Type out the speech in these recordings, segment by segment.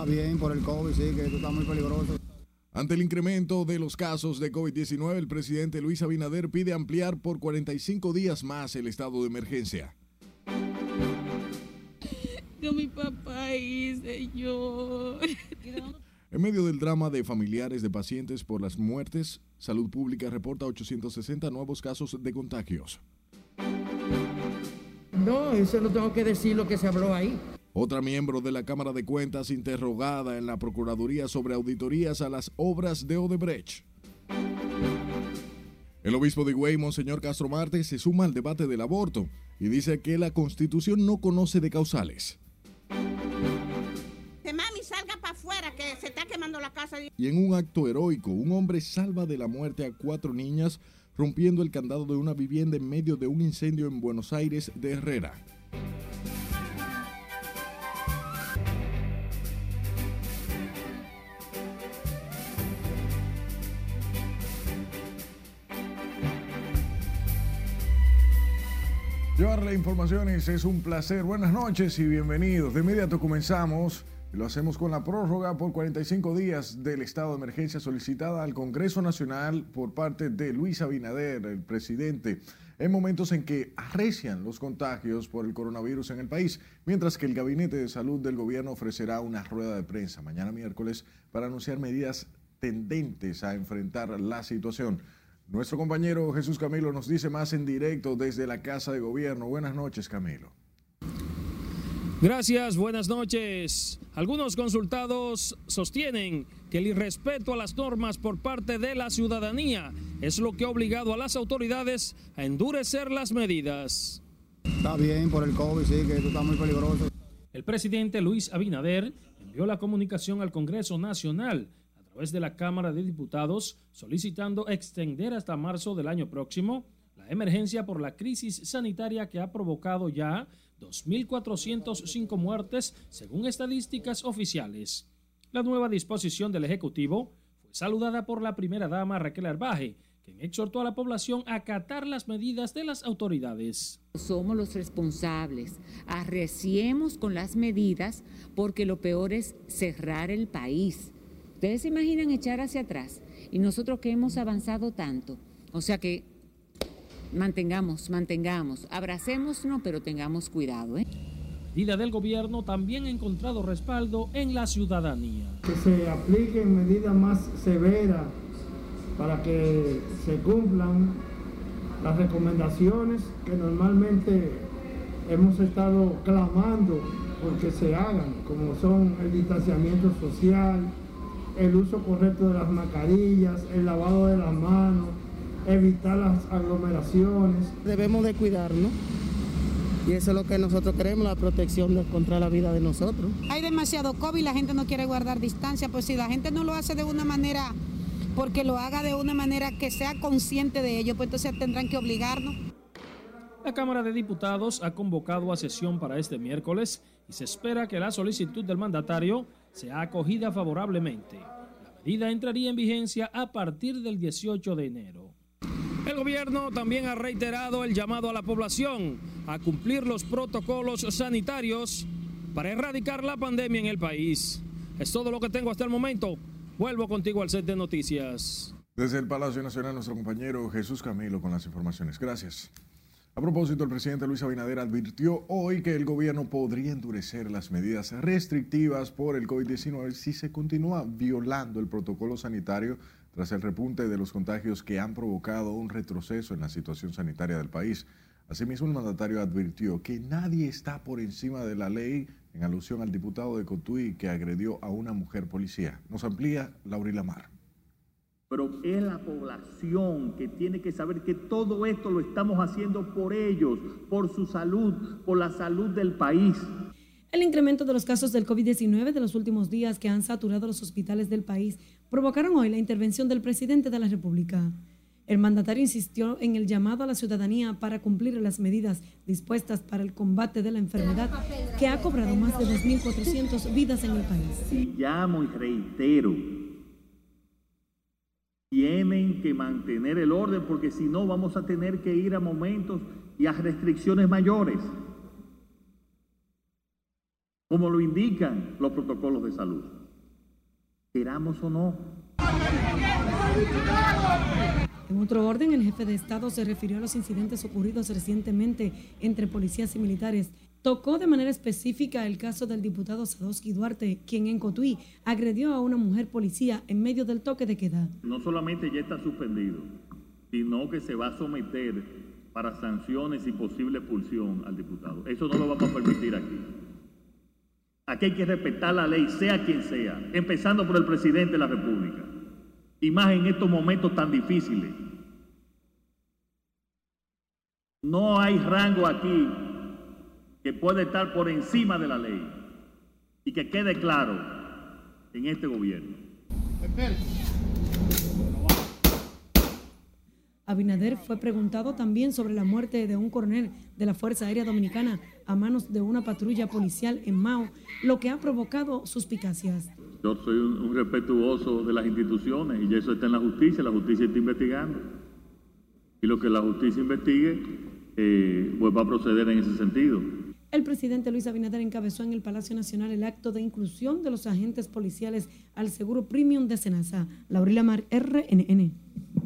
Está bien por el COVID, sí, que esto está muy peligroso. Ante el incremento de los casos de COVID-19, el presidente Luis Abinader pide ampliar por 45 días más el estado de emergencia. Que mi papá hice yo. En medio del drama de familiares de pacientes por las muertes, Salud Pública reporta 860 nuevos casos de contagios. No, eso no tengo que decir lo que se habló ahí. Otra miembro de la Cámara de Cuentas interrogada en la Procuraduría sobre auditorías a las obras de Odebrecht. El obispo de Higüey, Monseñor Castro Marte, se suma al debate del aborto y dice que la Constitución no conoce de causales. Que mami salga para afuera, que se está quemando la casa. Y en un acto heroico, un hombre salva de la muerte a cuatro niñas rompiendo el candado de una vivienda en medio de un incendio en Buenos Aires de Herrera. Llevarle informaciones es un placer. Buenas noches y bienvenidos. De inmediato comenzamos lo hacemos con la prórroga por 45 días del estado de emergencia solicitada al Congreso Nacional por parte de Luis Abinader, el presidente, en momentos en que arrecian los contagios por el coronavirus en el país, mientras que el Gabinete de Salud del Gobierno ofrecerá una rueda de prensa mañana miércoles para anunciar medidas tendentes a enfrentar la situación. Nuestro compañero Jesús Camilo nos dice más en directo desde la Casa de Gobierno. Buenas noches, Camilo. Gracias, buenas noches. Algunos consultados sostienen que el irrespeto a las normas por parte de la ciudadanía es lo que ha obligado a las autoridades a endurecer las medidas. Está bien por el COVID, sí, que esto está muy peligroso. El presidente Luis Abinader envió la comunicación al Congreso Nacional través de la Cámara de Diputados solicitando extender hasta marzo del año próximo la emergencia por la crisis sanitaria que ha provocado ya 2.405 muertes según estadísticas oficiales. La nueva disposición del Ejecutivo fue saludada por la primera dama Raquel Arbaje, quien exhortó a la población a acatar las medidas de las autoridades. Somos los responsables, arreciemos con las medidas porque lo peor es cerrar el país. Ustedes se imaginan echar hacia atrás y nosotros que hemos avanzado tanto. O sea que mantengamos, mantengamos, abracémonos, pero tengamos cuidado. ¿eh? La medida del gobierno también ha encontrado respaldo en la ciudadanía. Que se apliquen medidas más severas para que se cumplan las recomendaciones que normalmente hemos estado clamando porque se hagan, como son el distanciamiento social, el uso correcto de las mascarillas, el lavado de las manos, evitar las aglomeraciones. Debemos de cuidarnos. Y eso es lo que nosotros queremos, la protección contra la vida de nosotros. Hay demasiado COVID, la gente no quiere guardar distancia, pues si la gente no lo hace de una manera, porque lo haga de una manera que sea consciente de ello, pues entonces tendrán que obligarnos. La Cámara de Diputados ha convocado a sesión para este miércoles y se espera que la solicitud del mandatario sea acogida favorablemente. La medida entraría en vigencia a partir del 18 de enero. El gobierno también ha reiterado el llamado a la población a cumplir los protocolos sanitarios para erradicar la pandemia en el país. Es todo lo que tengo hasta el momento. Vuelvo contigo al set de noticias. Desde el Palacio Nacional, nuestro compañero Jesús Camilo con las informaciones. Gracias. A propósito, el presidente Luis Abinader advirtió hoy que el gobierno podría endurecer las medidas restrictivas por el COVID-19 si se continúa violando el protocolo sanitario tras el repunte de los contagios que han provocado un retroceso en la situación sanitaria del país. Asimismo, el mandatario advirtió que nadie está por encima de la ley en alusión al diputado de Cotuí que agredió a una mujer policía. Nos amplía Laurila Mar. Pero es la población que tiene que saber que todo esto lo estamos haciendo por ellos, por su salud, por la salud del país. El incremento de los casos del COVID-19 de los últimos días que han saturado los hospitales del país provocaron hoy la intervención del presidente de la República. El mandatario insistió en el llamado a la ciudadanía para cumplir las medidas dispuestas para el combate de la enfermedad que ha cobrado más de 2.400 vidas en el país. Y llamo y reitero, tienen que mantener el orden porque si no vamos a tener que ir a momentos y a restricciones mayores. como lo indican los protocolos de salud. Queramos o no. En otro orden, el jefe de Estado se refirió a los incidentes ocurridos recientemente entre policías y militares. Tocó de manera específica el caso del diputado Sadowski Duarte, quien en Cotuí agredió a una mujer policía en medio del toque de queda. No solamente ya está suspendido, sino que se va a someter para sanciones y posible expulsión al diputado. Eso no lo vamos a permitir aquí. Aquí hay que respetar la ley, sea quien sea, empezando por el presidente de la República. Y más en estos momentos tan difíciles. No hay rango aquí que puede estar por encima de la ley. Y que quede claro en este gobierno. Abinader fue preguntado también sobre la muerte de un coronel de la Fuerza Aérea Dominicana a manos de una patrulla policial en Mao, lo que ha provocado suspicacias. Yo soy un, un respetuoso de las instituciones y eso está en la justicia, la justicia está investigando. Y lo que la justicia investigue, eh, pues va a proceder en ese sentido. El presidente Luis Abinader encabezó en el Palacio Nacional el acto de inclusión de los agentes policiales al seguro premium de Senasa. Laurila Mar, RNN.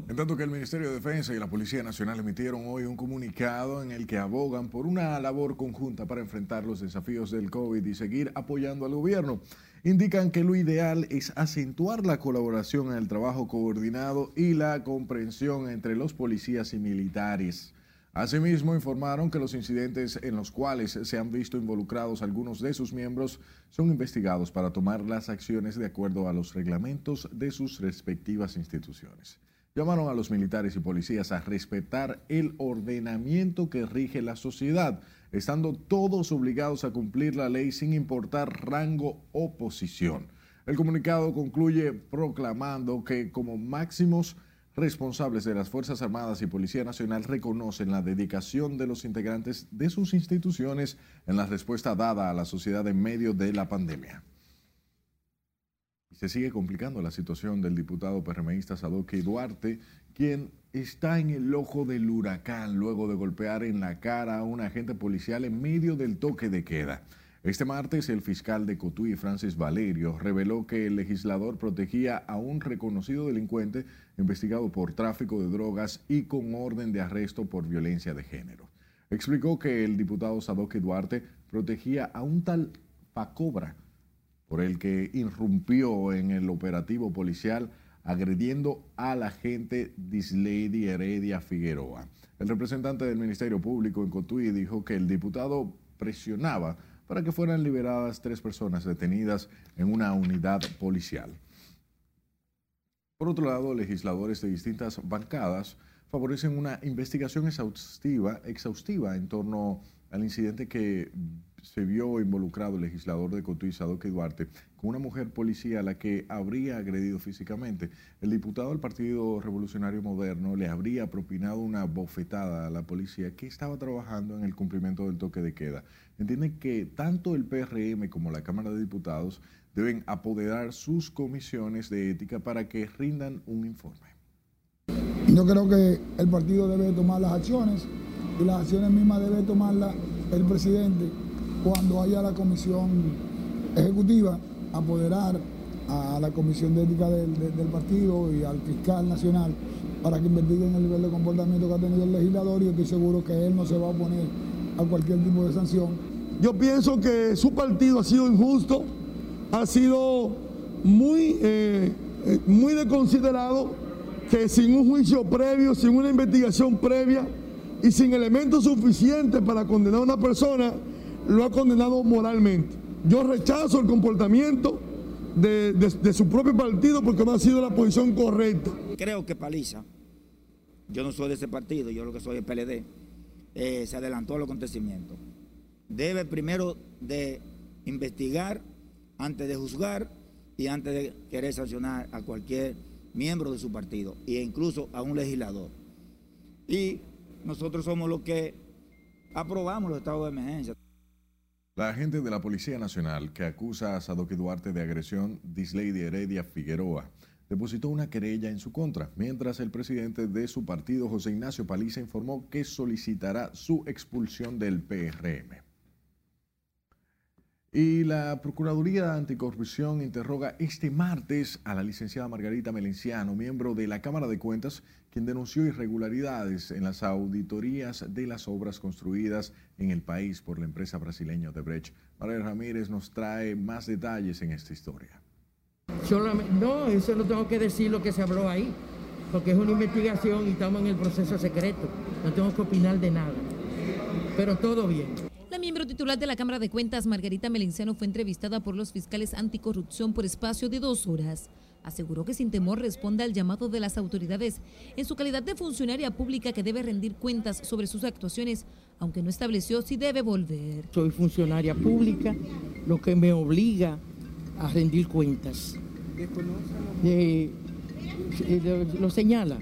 En tanto que el Ministerio de Defensa y la Policía Nacional emitieron hoy un comunicado en el que abogan por una labor conjunta para enfrentar los desafíos del COVID y seguir apoyando al gobierno. Indican que lo ideal es acentuar la colaboración en el trabajo coordinado y la comprensión entre los policías y militares. Asimismo, informaron que los incidentes en los cuales se han visto involucrados algunos de sus miembros son investigados para tomar las acciones de acuerdo a los reglamentos de sus respectivas instituciones. Llamaron a los militares y policías a respetar el ordenamiento que rige la sociedad, estando todos obligados a cumplir la ley sin importar rango o posición. El comunicado concluye proclamando que como máximos responsables de las Fuerzas Armadas y Policía Nacional reconocen la dedicación de los integrantes de sus instituciones en la respuesta dada a la sociedad en medio de la pandemia. Se sigue complicando la situación del diputado PRMista Sadoque Duarte, quien está en el ojo del huracán luego de golpear en la cara a un agente policial en medio del toque de queda. Este martes, el fiscal de Cotuí, Francis Valerio, reveló que el legislador protegía a un reconocido delincuente investigado por tráfico de drogas y con orden de arresto por violencia de género. Explicó que el diputado Sadoque Duarte protegía a un tal Pacobra, por el que irrumpió en el operativo policial agrediendo al agente Dislady Heredia Figueroa. El representante del Ministerio Público en Cotuí dijo que el diputado presionaba para que fueran liberadas tres personas detenidas en una unidad policial. Por otro lado, legisladores de distintas bancadas favorecen una investigación exhaustiva, exhaustiva en torno al incidente que se vio involucrado el legislador de Cotuí, Sadoque Duarte, con una mujer policía a la que habría agredido físicamente. El diputado del Partido Revolucionario Moderno le habría propinado una bofetada a la policía que estaba trabajando en el cumplimiento del toque de queda. Entiende que tanto el PRM como la Cámara de Diputados deben apoderar sus comisiones de ética para que rindan un informe. Yo creo que el partido debe tomar las acciones y las acciones mismas debe tomarlas el presidente cuando haya la comisión ejecutiva, apoderar a la comisión de ética del, partido y al fiscal nacional para que investiguen el nivel de comportamiento que ha tenido el legislador y estoy seguro que él no se va a oponer a cualquier tipo de sanción. Yo pienso que su partido ha sido injusto, ha sido muy, eh, muy desconsiderado, que sin un juicio previo, sin una investigación previa y sin elementos suficientes para condenar a una persona, lo ha condenado moralmente. Yo rechazo el comportamiento de, de, su propio partido porque no ha sido la posición correcta. Creo que Paliza, yo no soy de ese partido, yo lo que soy es PLD, eh, se adelantó al acontecimiento. Debe primero de investigar antes de juzgar y antes de querer sancionar a cualquier miembro de su partido e incluso a un legislador. Y nosotros somos los que aprobamos los estados de emergencia. La agente de la Policía Nacional que acusa a Sadoque Duarte de agresión, Dislady Heredia Figueroa, depositó una querella en su contra, mientras el presidente de su partido, José Ignacio Paliza, informó que solicitará su expulsión del PRM. Y la Procuraduría Anticorrupción interroga este martes a la licenciada Margarita Melenciano, miembro de la Cámara de Cuentas, quien denunció irregularidades en las auditorías de las obras construidas en el país por la empresa brasileña Odebrecht. María Ramírez nos trae más detalles en esta historia. Solamente, no, eso no tengo que decir lo que se habló ahí, porque es una investigación y estamos en el proceso secreto. No tengo que opinar de nada. Pero todo bien. La miembro titular de la Cámara de Cuentas, Margarita Melenciano, fue entrevistada por los fiscales anticorrupción por espacio de dos horas. Aseguró que sin temor responde al llamado de las autoridades en su calidad de funcionaria pública que debe rendir cuentas sobre sus actuaciones, aunque no estableció si debe volver. Soy funcionaria pública, lo que me obliga a rendir cuentas. Eh, eh, lo señala.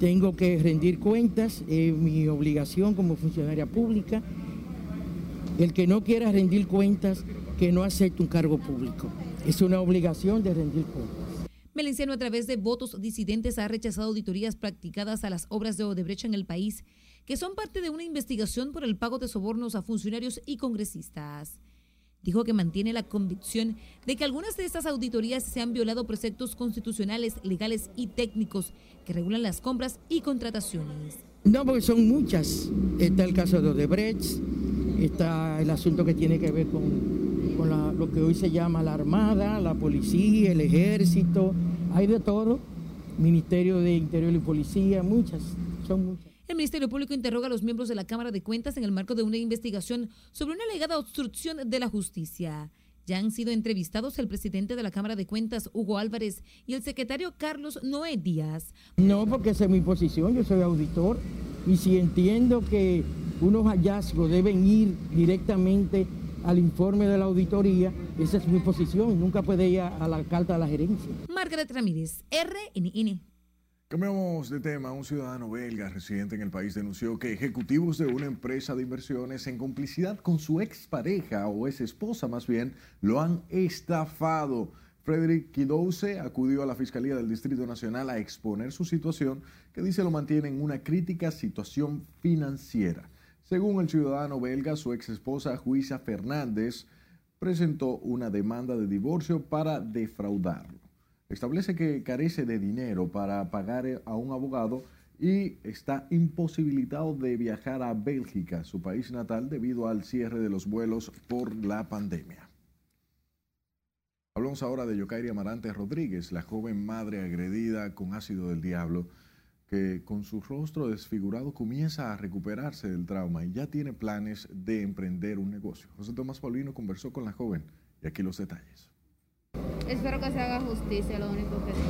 Tengo que rendir cuentas, es mi obligación como funcionaria pública el que no quiera rendir cuentas, que no acepte un cargo público. Es una obligación de rendir cuentas. Melenciano, a través de votos disidentes, ha rechazado auditorías practicadas a las obras de Odebrecht en el país, que son parte de una investigación por el pago de sobornos a funcionarios y congresistas. Dijo que mantiene la convicción de que algunas de estas auditorías se han violado preceptos constitucionales, legales y técnicos que regulan las compras y contrataciones. No, porque son muchas. Está el caso de Odebrecht, está el asunto que tiene que ver con, con lo que hoy se llama la Armada, la Policía, el Ejército, hay de todo, Ministerio de Interior y Policía, muchas, son muchas. El Ministerio Público interroga a los miembros de la Cámara de Cuentas en el marco de una investigación sobre una alegada obstrucción de la justicia. Ya han sido entrevistados el presidente de la Cámara de Cuentas, Hugo Álvarez, y el secretario Carlos Noé Díaz. No, porque esa es mi posición, yo soy auditor, y si entiendo que unos hallazgos deben ir directamente al informe de la auditoría, esa es mi posición, nunca puede ir a la carta de la gerencia. Margaret Ramírez, RNN. Cambiamos de tema. Un ciudadano belga residente en el país denunció que ejecutivos de una empresa de inversiones en complicidad con su expareja o ex esposa más bien lo han estafado. Frederick Kidouze acudió a la Fiscalía del Distrito Nacional a exponer su situación que dice lo mantiene en una crítica situación financiera. Según el ciudadano belga, su ex esposa Juisa Fernández presentó una demanda de divorcio para defraudarlo. Establece que carece de dinero para pagar a un abogado y está imposibilitado de viajar a Bélgica, su país natal, debido al cierre de los vuelos por la pandemia. Hablamos ahora de Yokairi Amarante Rodríguez, la joven madre agredida con ácido del diablo, que con su rostro desfigurado comienza a recuperarse del trauma y ya tiene planes de emprender un negocio. José Tomás Paulino conversó con la joven y aquí los detalles. Espero que se haga justicia, lo único que digo.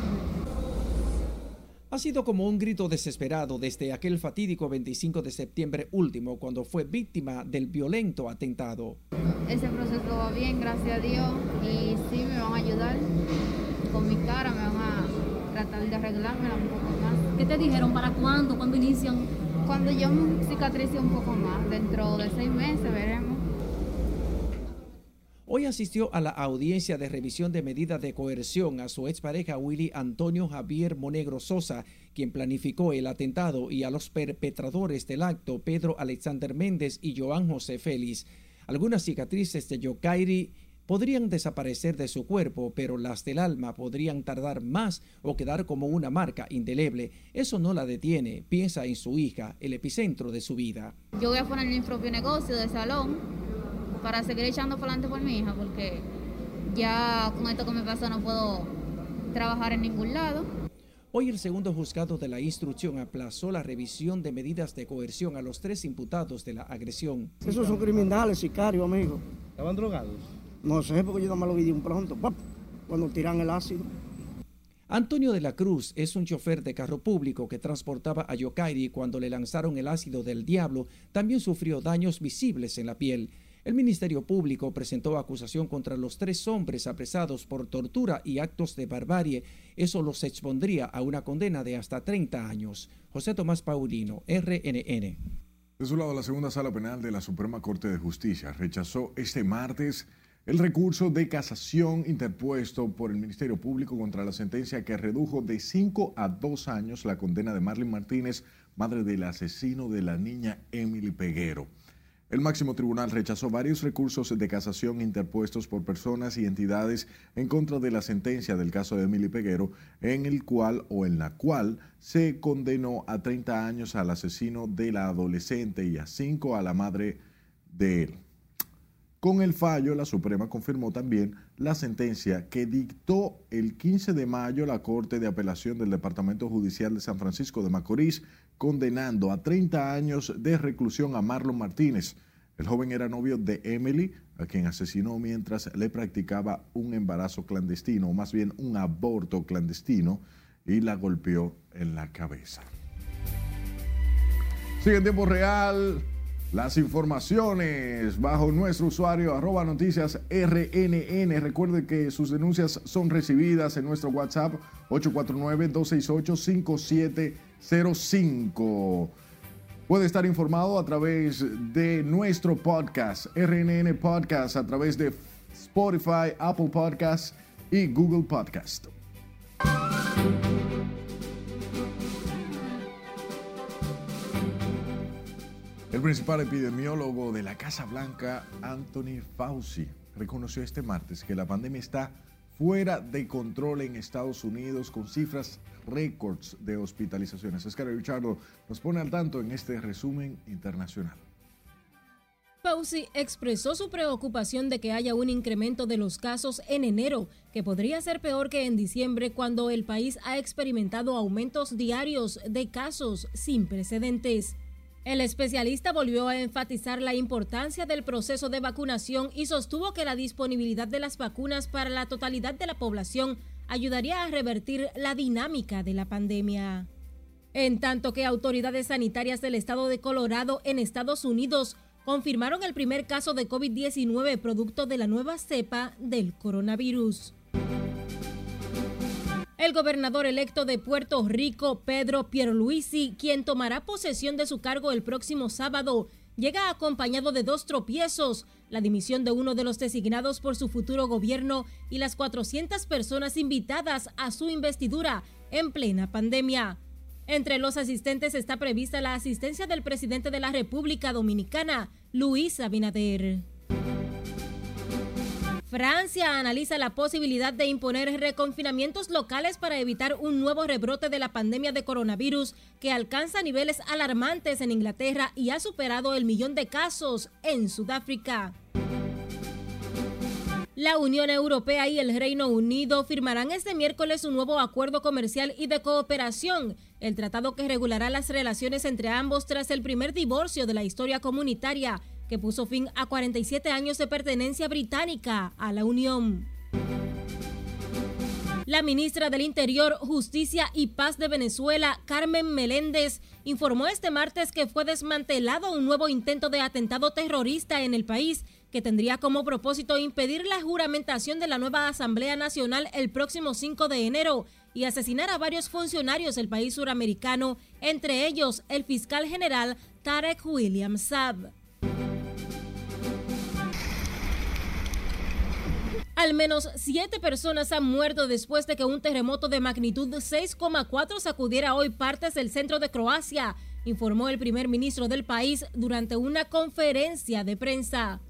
Ha sido como un grito desesperado desde aquel fatídico 25 de septiembre último, cuando fue víctima del violento atentado. Ese proceso va bien, gracias a Dios, y sí me van a ayudar con mi cara, me van a tratar de arreglármela un poco más. ¿Qué te dijeron? ¿Para cuándo? ¿Cuándo inician? Cuando yo cicatrice un poco más, dentro de seis meses veremos. Hoy asistió a la audiencia de revisión de medidas de coerción a su expareja Willy Antonio Javier Monegro Sosa, quien planificó el atentado, y a los perpetradores del acto, Pedro Alexander Méndez y Joan José Félix. Algunas cicatrices de Yokairi podrían desaparecer de su cuerpo, pero las del alma podrían tardar más o quedar como una marca indeleble. Eso no la detiene. Piensa en su hija, el epicentro de su vida. Yo voy a poner mi propio negocio de salón para seguir echando para adelante por mi hija, porque ya con esto que me pasó no puedo trabajar en ningún lado. Hoy el segundo juzgado de la instrucción aplazó la revisión de medidas de coerción a los tres imputados de la agresión. Esos son criminales, sicarios, amigo. ¿Estaban drogados? No sé, porque yo no me lo vi de un pronto, cuando tiran el ácido. Antonio de la Cruz es un chofer de carro público que transportaba a Yokairi cuando le lanzaron el ácido del diablo. También sufrió daños visibles en la piel. El Ministerio Público presentó acusación contra los tres hombres apresados por tortura y actos de barbarie. Eso los expondría a una condena de hasta 30 años. José Tomás Paulino, RNN. De su lado, la segunda sala penal de la Suprema Corte de Justicia rechazó este martes el recurso de casación interpuesto por el Ministerio Público contra la sentencia que redujo de 5 a 2 años la condena de Marlene Martínez, madre del asesino de la niña Emily Peguero. El máximo tribunal rechazó varios recursos de casación interpuestos por personas y entidades en contra de la sentencia del caso de Emily Peguero, en el cual o en la cual se condenó a 30 años al asesino de la adolescente y a 5 a la madre de él. Con el fallo, la Suprema confirmó también la sentencia que dictó el 15 de mayo la Corte de Apelación del Departamento Judicial de San Francisco de Macorís, condenando a 30 años de reclusión a Marlon Martínez. El joven era novio de Emily, a quien asesinó mientras le practicaba un embarazo clandestino, o más bien un aborto clandestino, y la golpeó en la cabeza. Sigue en tiempo real las informaciones bajo nuestro usuario arroba noticias RNN. Recuerde que sus denuncias son recibidas en nuestro WhatsApp 849-268-5705. Puede estar informado a través de nuestro podcast, RNN Podcast, a través de Spotify, Apple Podcast y Google Podcast. El principal epidemiólogo de la Casa Blanca, Anthony Fauci, reconoció este martes que la pandemia está fuera de control en Estados Unidos con cifras récords de hospitalizaciones. Oscar Richardo nos pone al tanto en este resumen internacional. Fauci expresó su preocupación de que haya un incremento de los casos en enero, que podría ser peor que en diciembre cuando el país ha experimentado aumentos diarios de casos sin precedentes. El especialista volvió a enfatizar la importancia del proceso de vacunación y sostuvo que la disponibilidad de las vacunas para la totalidad de la población ayudaría a revertir la dinámica de la pandemia. En tanto que autoridades sanitarias del estado de Colorado en Estados Unidos confirmaron el primer caso de COVID-19 producto de la nueva cepa del coronavirus. El gobernador electo de Puerto Rico, Pedro Pierluisi, quien tomará posesión de su cargo el próximo sábado, llega acompañado de dos tropiezos, la dimisión de uno de los designados por su futuro gobierno y las 400 personas invitadas a su investidura en plena pandemia. Entre los asistentes está prevista la asistencia del presidente de la República Dominicana, Luis Abinader. Francia analiza la posibilidad de imponer reconfinamientos locales para evitar un nuevo rebrote de la pandemia de coronavirus que alcanza niveles alarmantes en Inglaterra y ha superado el millón de casos en Sudáfrica. La Unión Europea y el Reino Unido firmarán este miércoles un nuevo acuerdo comercial y de cooperación, el tratado que regulará las relaciones entre ambos tras el primer divorcio de la historia comunitaria que puso fin a 47 años de pertenencia británica a la Unión. La ministra del Interior, Justicia y Paz de Venezuela, Carmen Meléndez, informó este martes que fue desmantelado un nuevo intento de atentado terrorista en el país que tendría como propósito impedir la juramentación de la nueva Asamblea Nacional el próximo 5 de enero y asesinar a varios funcionarios del país suramericano, entre ellos el fiscal general Tarek William Saab. Al menos siete personas han muerto después de que un terremoto de magnitud 6,4 sacudiera hoy partes del centro de Croacia, informó el primer ministro del país durante una conferencia de prensa.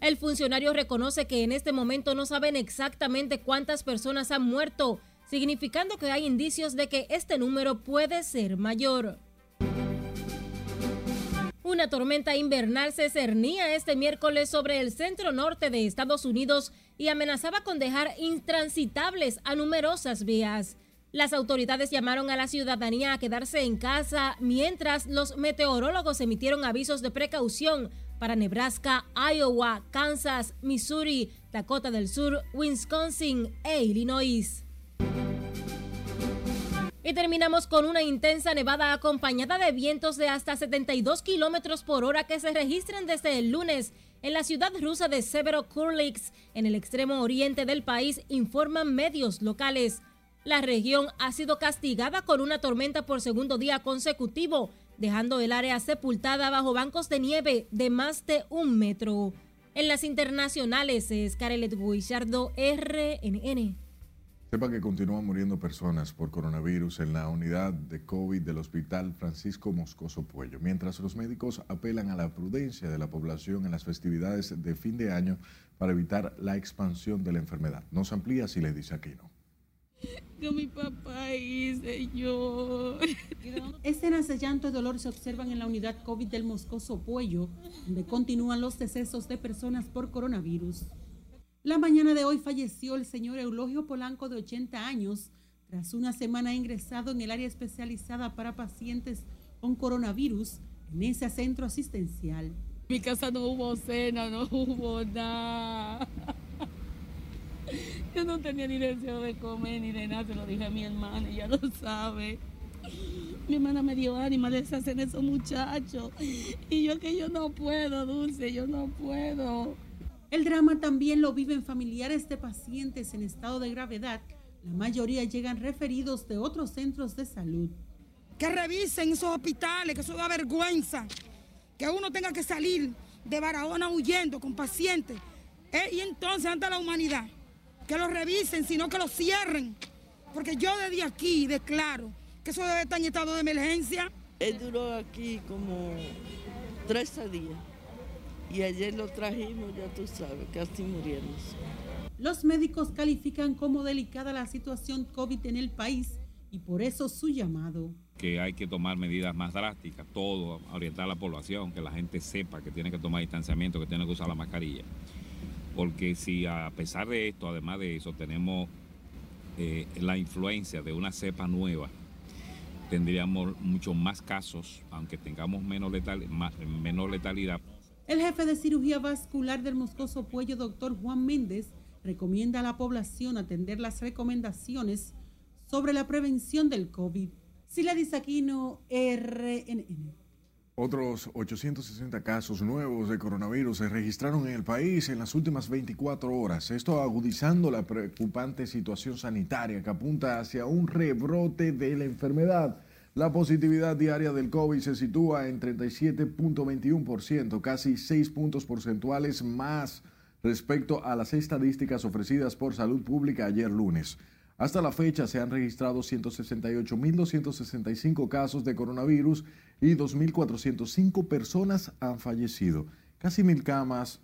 El funcionario reconoce que en este momento no saben exactamente cuántas personas han muerto, significando que hay indicios de que este número puede ser mayor. Una tormenta invernal se cernía este miércoles sobre el centro norte de Estados Unidos y amenazaba con dejar intransitables a numerosas vías. Las autoridades llamaron a la ciudadanía a quedarse en casa mientras los meteorólogos emitieron avisos de precaución para Nebraska, Iowa, Kansas, Missouri, Dakota del Sur, Wisconsin e Illinois. Y terminamos con una intensa nevada acompañada de vientos de hasta 72 kilómetros por hora que se registran desde el lunes en la ciudad rusa de Severokurliks, en el extremo oriente del país, informan medios locales. La región ha sido castigada con una tormenta por segundo día consecutivo, dejando el área sepultada bajo bancos de nieve de más de un metro. En las internacionales es Carelet Guillardo, RNN. Sepa que continúan muriendo personas por coronavirus en la unidad de COVID del Hospital Francisco Moscoso Puello, mientras los médicos apelan a la prudencia de la población en las festividades de fin de año para evitar la expansión de la enfermedad. Nos amplía si le dice aquí no. Que mi papá hice yo. Escenas de llanto y dolor se observan en la unidad COVID del Moscoso Puello, donde continúan los decesos de personas por coronavirus. La mañana de hoy falleció el señor Eulogio Polanco de 80 años tras una semana ingresado en el área especializada para pacientes con coronavirus en ese centro asistencial. En mi casa no hubo cena, no hubo nada. Yo no tenía ni deseo de comer ni de nada, se lo dije a mi hermana, ella lo sabe. Mi hermana me dio ánimo, les hacen esos muchachos. Y yo que yo no puedo, Dulce, yo no puedo. El drama también lo viven familiares de pacientes en estado de gravedad. La mayoría llegan referidos de otros centros de salud. Que revisen esos hospitales, que eso da vergüenza. Que uno tenga que salir de Barahona huyendo con pacientes. Eh, y entonces, ante la humanidad, que lo revisen, sino que lo cierren. Porque yo desde aquí declaro que eso debe estar en estado de emergencia. Él duró aquí como 13 días y ayer lo trajimos, ya tú sabes, casi muriéndose. Los médicos califican como delicada la situación COVID en el país y por eso su llamado. Que hay que tomar medidas más drásticas, todo, orientar a la población, que la gente sepa que tiene que tomar distanciamiento, que tiene que usar la mascarilla. Porque si a pesar de esto, además de eso, tenemos eh, la influencia de una cepa nueva, tendríamos muchos más casos, aunque tengamos menos, letal, menos letalidad. El jefe de cirugía vascular del Moscoso Puello, doctor Juan Méndez, recomienda a la población atender las recomendaciones sobre la prevención del COVID. Sila Aquino, RNN. Otros 860 casos nuevos de coronavirus se registraron en el país en las últimas 24 horas. Esto agudizando la preocupante situación sanitaria que apunta hacia un rebrote de la enfermedad. La positividad diaria del COVID se sitúa en 37.21%, casi 6 puntos porcentuales más respecto a las estadísticas ofrecidas por Salud Pública ayer lunes. Hasta la fecha se han registrado 168.265 casos de coronavirus y 2.405 personas han fallecido. Casi mil camas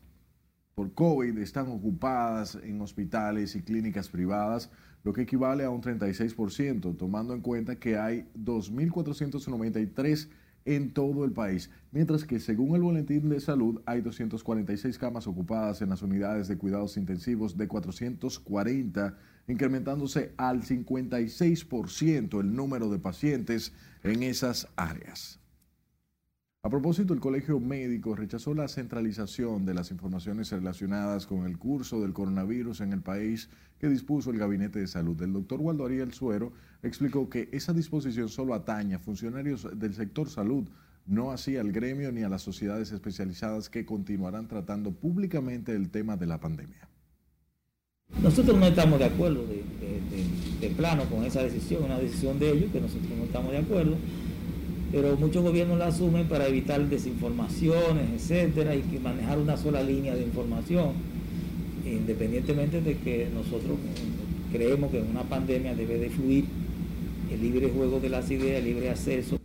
por COVID están ocupadas en hospitales y clínicas privadas lo que equivale a un 36%, tomando en cuenta que hay 2.493 en todo el país, mientras que según el Boletín de Salud hay 246 camas ocupadas en las unidades de cuidados intensivos de 440, incrementándose al 56% el número de pacientes en esas áreas. A propósito, el Colegio Médico rechazó la centralización de las informaciones relacionadas con el curso del coronavirus en el país que dispuso el Gabinete de Salud. El doctor Waldo Ariel Suero explicó que esa disposición solo atañe a funcionarios del sector salud, no así al gremio ni a las sociedades especializadas que continuarán tratando públicamente el tema de la pandemia. Nosotros no estamos de acuerdo de, de plano con esa decisión, una decisión de ellos que nosotros no estamos de acuerdo pero muchos gobiernos la asumen para evitar desinformaciones, etcétera, y manejar una sola línea de información, independientemente de que nosotros creemos que en una pandemia debe de fluir el libre juego de las ideas, el libre acceso.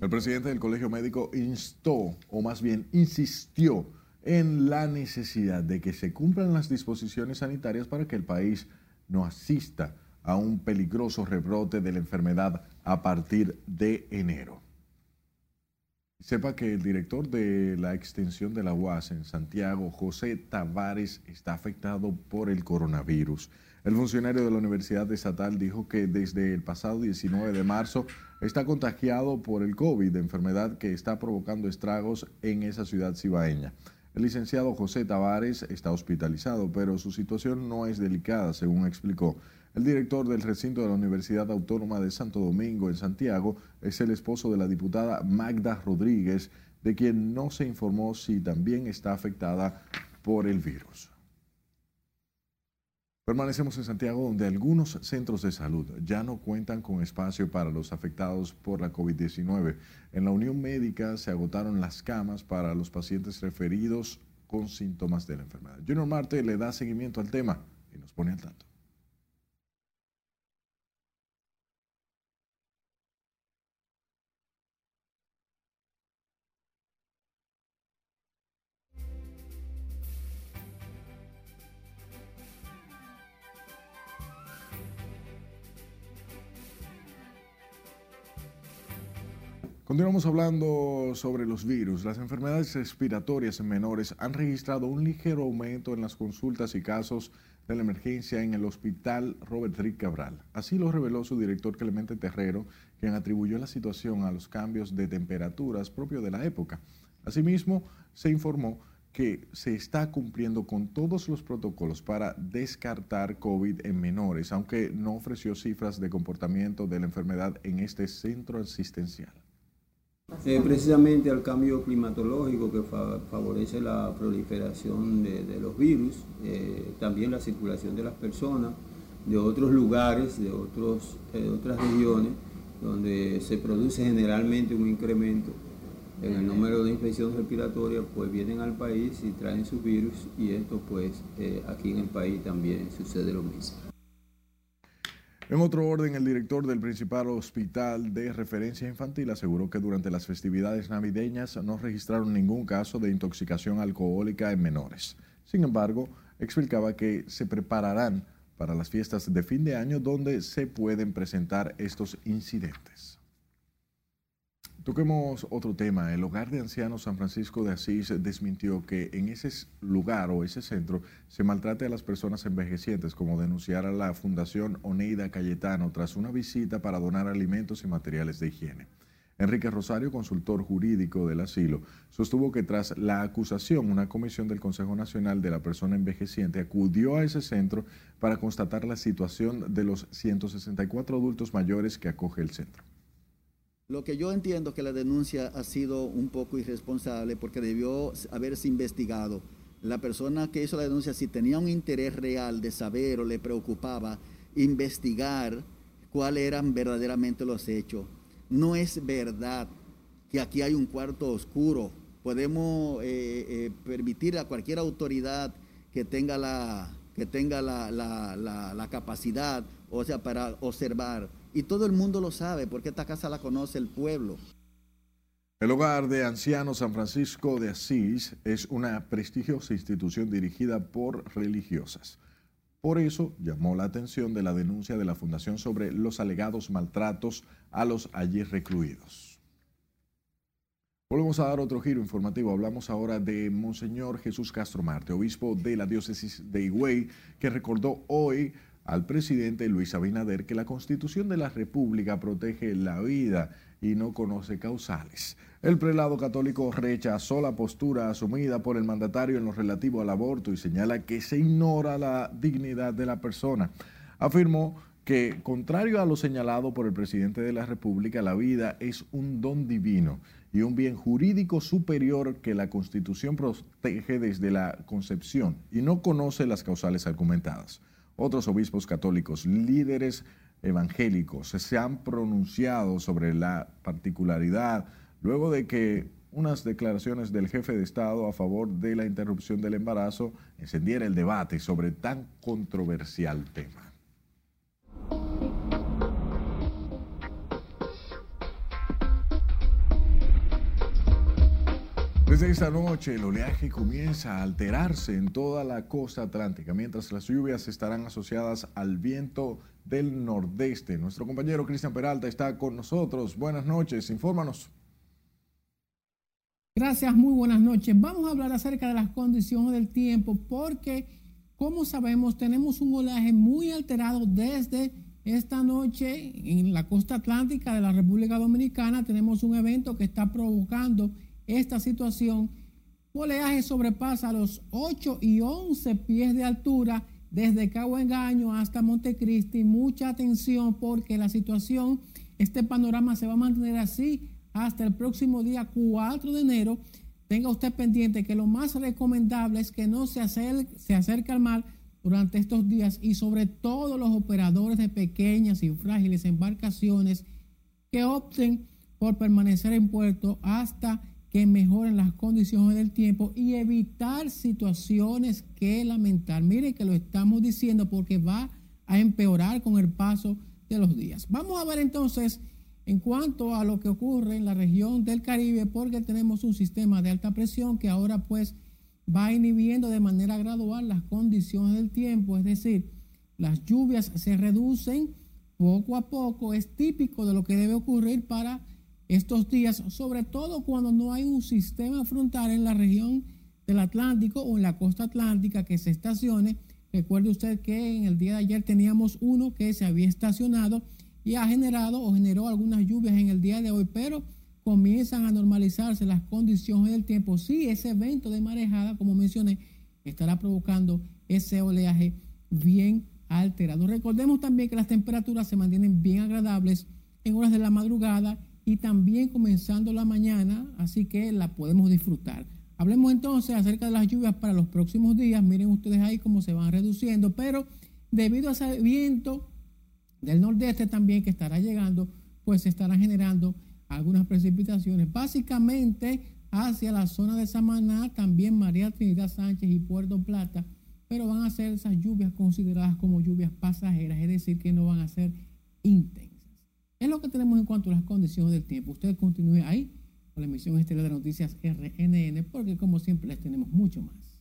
El presidente del Colegio Médico instó, o más bien insistió, en la necesidad de que se cumplan las disposiciones sanitarias para que el país no asista a un peligroso rebrote de la enfermedad a partir de enero. Sepa que el director de la extensión de la UAS en Santiago, José Tavares, está afectado por el coronavirus. El funcionario de la Universidad Estatal dijo que desde el pasado 19 de marzo está contagiado por el COVID, enfermedad que está provocando estragos en esa ciudad cibaeña. El licenciado José Tavares está hospitalizado, pero su situación no es delicada, según explicó. El director del recinto de la Universidad Autónoma de Santo Domingo en Santiago es el esposo de la diputada Magda Rodríguez, de quien no se informó si también está afectada por el virus. Permanecemos en Santiago donde algunos centros de salud ya no cuentan con espacio para los afectados por la COVID-19. En la Unión Médica se agotaron las camas para los pacientes referidos con síntomas de la enfermedad. Junior Marte le da seguimiento al tema y nos pone al tanto. Continuamos hablando sobre los virus. Las enfermedades respiratorias en menores han registrado un ligero aumento en las consultas y casos de la emergencia en el hospital Robert Rick Cabral. Así lo reveló su director Clemente Terrero, quien atribuyó la situación a los cambios de temperaturas propios de la época. Asimismo, se informó que se está cumpliendo con todos los protocolos para descartar COVID en menores, aunque no ofreció cifras de comportamiento de la enfermedad en este centro asistencial. Eh, precisamente al cambio climatológico que favorece la proliferación de, los virus, eh, también la circulación de las personas de otros lugares, de, otros, de otras regiones, donde se produce generalmente un incremento en el número de infecciones respiratorias, pues vienen al país y traen sus virus y esto pues eh, aquí en el país también sucede lo mismo. En otro orden, el director del principal hospital de referencia infantil aseguró que durante las festividades navideñas no registraron ningún caso de intoxicación alcohólica en menores. Sin embargo, explicaba que se prepararán para las fiestas de fin de año donde se pueden presentar estos incidentes. Toquemos otro tema. El Hogar de Ancianos San Francisco de Asís desmintió que en ese lugar o ese centro se maltrate a las personas envejecientes, como denunciara la Fundación Oneida Cayetano tras una visita para donar alimentos y materiales de higiene. Enrique Rosario, consultor jurídico del asilo, sostuvo que tras la acusación, una comisión del Consejo Nacional de la Persona Envejeciente acudió a ese centro para constatar la situación de los 164 adultos mayores que acoge el centro. Lo que yo entiendo que la denuncia ha sido un poco irresponsable porque debió haberse investigado. La persona que hizo la denuncia, si tenía un interés real de saber o le preocupaba investigar cuáles eran verdaderamente los hechos. No es verdad que aquí hay un cuarto oscuro. Podemos eh, eh, permitir a cualquier autoridad que tenga la, que tenga la capacidad, o sea, para observar y todo el mundo lo sabe porque esta casa la conoce el pueblo. El Hogar de Ancianos San Francisco de Asís es una prestigiosa institución dirigida por religiosas. Por eso llamó la atención de la denuncia de la Fundación sobre los alegados maltratos a los allí recluidos. Volvemos a dar otro giro informativo. Hablamos ahora de Monseñor Jesús Castro Marte, obispo de la diócesis de Higüey, que recordó hoy al presidente Luis Abinader que la Constitución de la República protege la vida y no conoce causales. El prelado católico rechazó la postura asumida por el mandatario en lo relativo al aborto y señala que se ignora la dignidad de la persona. Afirmó que, contrario a lo señalado por el presidente de la República, la vida es un don divino y un bien jurídico superior que la Constitución protege desde la concepción y no conoce las causales argumentadas. Otros obispos católicos, líderes evangélicos, se han pronunciado sobre la particularidad luego de que unas declaraciones del jefe de Estado a favor de la interrupción del embarazo encendiera el debate sobre tan controversial tema. Esta noche el oleaje comienza a alterarse en toda la costa atlántica, mientras las lluvias estarán asociadas al viento del nordeste. Nuestro compañero Cristian Peralta está con nosotros. Buenas noches, infórmanos. Gracias, muy buenas noches. Vamos a hablar acerca de las condiciones del tiempo porque, como sabemos, tenemos un oleaje muy alterado desde esta noche en la costa atlántica de la República Dominicana. Tenemos un evento que está provocando esta situación, oleaje sobrepasa los 8 y 11 pies de altura desde Cabo Engaño hasta Montecristi. Mucha atención porque la situación, este panorama se va a mantener así hasta el próximo día 4 de enero. Tenga usted pendiente que lo más recomendable es que no se acerque, se acerque al mar durante estos días y sobre todo los operadores de pequeñas y frágiles embarcaciones que opten por permanecer en puerto hasta que mejoren las condiciones del tiempo y evitar situaciones que lamentar. Miren que lo estamos diciendo porque va a empeorar con el paso de los días. Vamos a ver entonces en cuanto a lo que ocurre en la región del Caribe, porque tenemos un sistema de alta presión que ahora pues va inhibiendo de manera gradual las condiciones del tiempo, es decir, las lluvias se reducen poco a poco, es típico de lo que debe ocurrir para estos días, sobre todo cuando no hay un sistema frontal en la región del Atlántico o en la costa atlántica que se estacione. Recuerde usted que en el día de ayer teníamos uno que se había estacionado y ha generado o generó algunas lluvias en el día de hoy, pero comienzan a normalizarse las condiciones del tiempo. Sí, ese evento de marejada, como mencioné, estará provocando ese oleaje bien alterado. Recordemos también que las temperaturas se mantienen bien agradables en horas de la madrugada y también comenzando la mañana, así que la podemos disfrutar. Hablemos entonces acerca de las lluvias para los próximos días. Miren ustedes ahí cómo se van reduciendo, pero debido a ese viento del nordeste también que estará llegando, pues se estarán generando algunas precipitaciones, básicamente hacia la zona de Samaná, también María Trinidad Sánchez y Puerto Plata, pero van a ser esas lluvias consideradas como lluvias pasajeras, es decir, que no van a ser intensas. Es lo que tenemos en cuanto a las condiciones del tiempo. Usted continúe ahí con la emisión estelar de noticias RNN, porque como siempre les tenemos mucho más.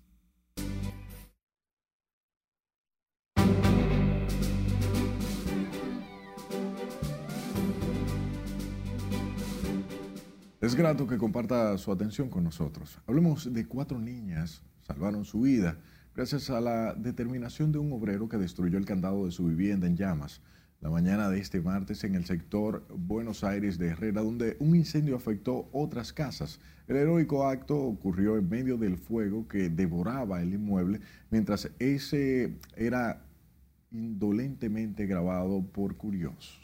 Es grato que comparta su atención con nosotros. Hablemos de cuatro niñas salvaron su vida gracias a la determinación de un obrero que destruyó el candado de su vivienda en llamas la mañana de este martes en el sector Buenos Aires de Herrera, donde un incendio afectó otras casas. El heroico acto ocurrió en medio del fuego que devoraba el inmueble, mientras ese era indolentemente grabado por curiosos.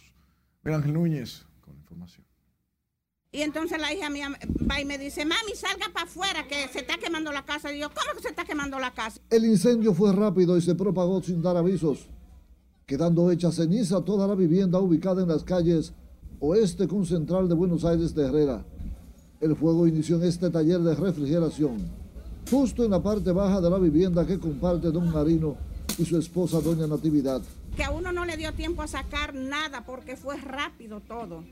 Mira Ángel Núñez con la información. Y entonces la hija mía va y me dice, mami, salga para afuera, que se está quemando la casa. Y yo, ¿cómo que se está quemando la casa? El incendio fue rápido y se propagó sin dar avisos, quedando hecha ceniza toda la vivienda ubicada en las calles oeste con central de Buenos Aires de Herrera. El fuego inició en este taller de refrigeración, justo en la parte baja de la vivienda que comparte don Marino y su esposa doña Natividad. Que a uno no le dio tiempo a sacar nada porque fue rápido todo.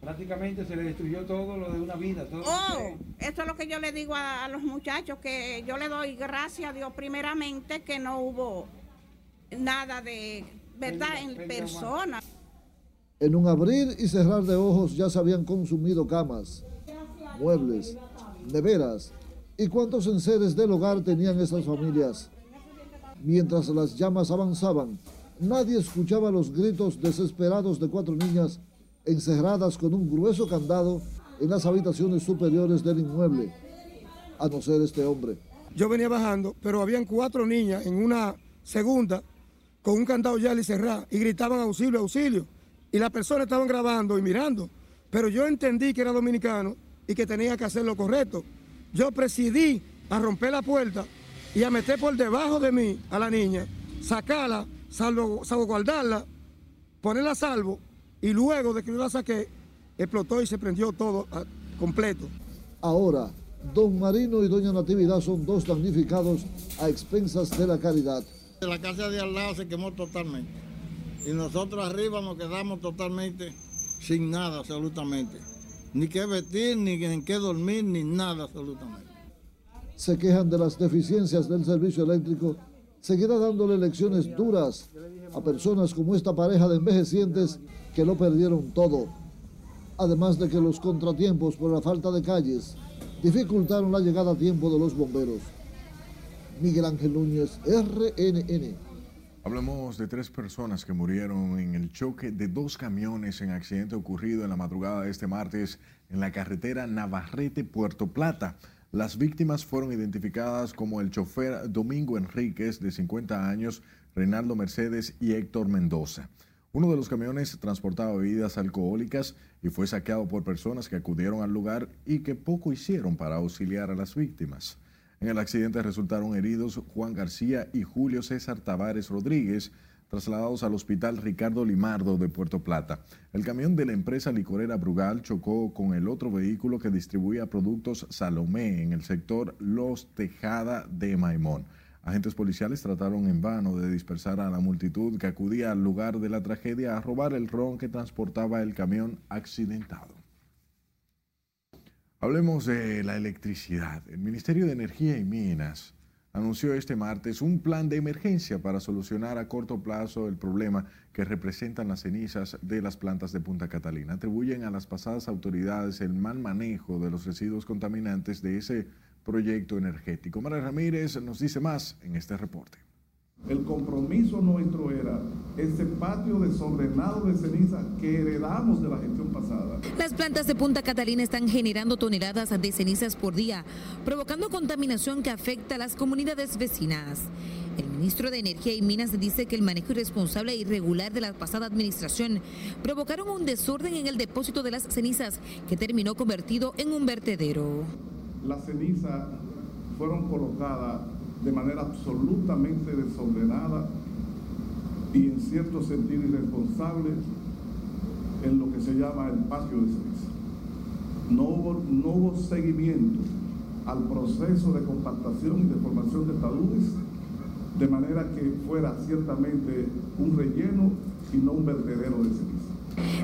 Prácticamente se le destruyó todo lo de una vida. Todo oh, esto es lo que yo le digo a, a, los muchachos, que yo le doy gracias a Dios primeramente que no hubo nada de verdad en persona. En un abrir y cerrar de ojos ya se habían consumido camas, muebles, neveras y cuántos enseres del hogar tenían esas familias. Mientras las llamas avanzaban, nadie escuchaba los gritos desesperados de cuatro niñas encerradas con un grueso candado en las habitaciones superiores del inmueble, a no ser este hombre. Yo venía bajando, pero habían cuatro niñas en una segunda con un candado ya cerrado y gritaban auxilio, auxilio. Y las personas estaban grabando y mirando, pero yo entendí que era dominicano y que tenía que hacer lo correcto. Yo presidí a romper la puerta y a meter por debajo de mí a la niña, sacarla, salvo, salvaguardarla, ponerla a salvo y luego de que yo la saqué, explotó y se prendió todo a, completo. Ahora, don Marino y doña Natividad son dos damnificados a expensas de la caridad. La casa de al lado se quemó totalmente y nosotros arriba nos quedamos totalmente sin nada absolutamente. Ni qué vestir, ni en qué dormir, ni nada absolutamente. Se quejan de las deficiencias del servicio eléctrico. Seguirá dándole lecciones duras a personas como esta pareja de envejecientes que lo perdieron todo. Además de que los contratiempos por la falta de calles dificultaron la llegada a tiempo de los bomberos. Miguel Ángel Núñez, RNN. Hablamos de tres personas que murieron en el choque de dos camiones en accidente ocurrido en la madrugada de este martes en la carretera Navarrete-Puerto Plata. Las víctimas fueron identificadas como el chofer Domingo Enríquez, de 50 años, Reinaldo Mercedes y Héctor Mendoza. Uno de los camiones transportaba bebidas alcohólicas y fue saqueado por personas que acudieron al lugar y que poco hicieron para auxiliar a las víctimas. En el accidente resultaron heridos Juan García y Julio César Tavares Rodríguez, trasladados al Hospital Ricardo Limardo de Puerto Plata. El camión de la empresa licorera Brugal chocó con el otro vehículo que distribuía productos Salomé en el sector Los Tejada de Maimón. Agentes policiales trataron en vano de dispersar a la multitud que acudía al lugar de la tragedia a robar el ron que transportaba el camión accidentado. Hablemos de la electricidad. El Ministerio de Energía y Minas anunció este martes un plan de emergencia para solucionar a corto plazo el problema que representan las cenizas de las plantas de Punta Catalina. Atribuyen a las pasadas autoridades el mal manejo de los residuos contaminantes de ese proyecto energético. Mara Ramírez nos dice más en este reporte. El compromiso nuestro era ese patio desordenado de ceniza que heredamos de la gestión pasada. Las plantas de Punta Catalina están generando toneladas de cenizas por día, provocando contaminación que afecta a las comunidades vecinas. El ministro de Energía y Minas dice que el manejo irresponsable e irregular de la pasada administración provocaron un desorden en el depósito de las cenizas que terminó convertido en un vertedero. Las cenizas fueron colocadas de manera absolutamente desordenada y en cierto sentido irresponsable en lo que se llama el patio de ceniza. No hubo, seguimiento al proceso de compactación y de formación de taludes, de manera que fuera ciertamente un relleno y no un vertedero de.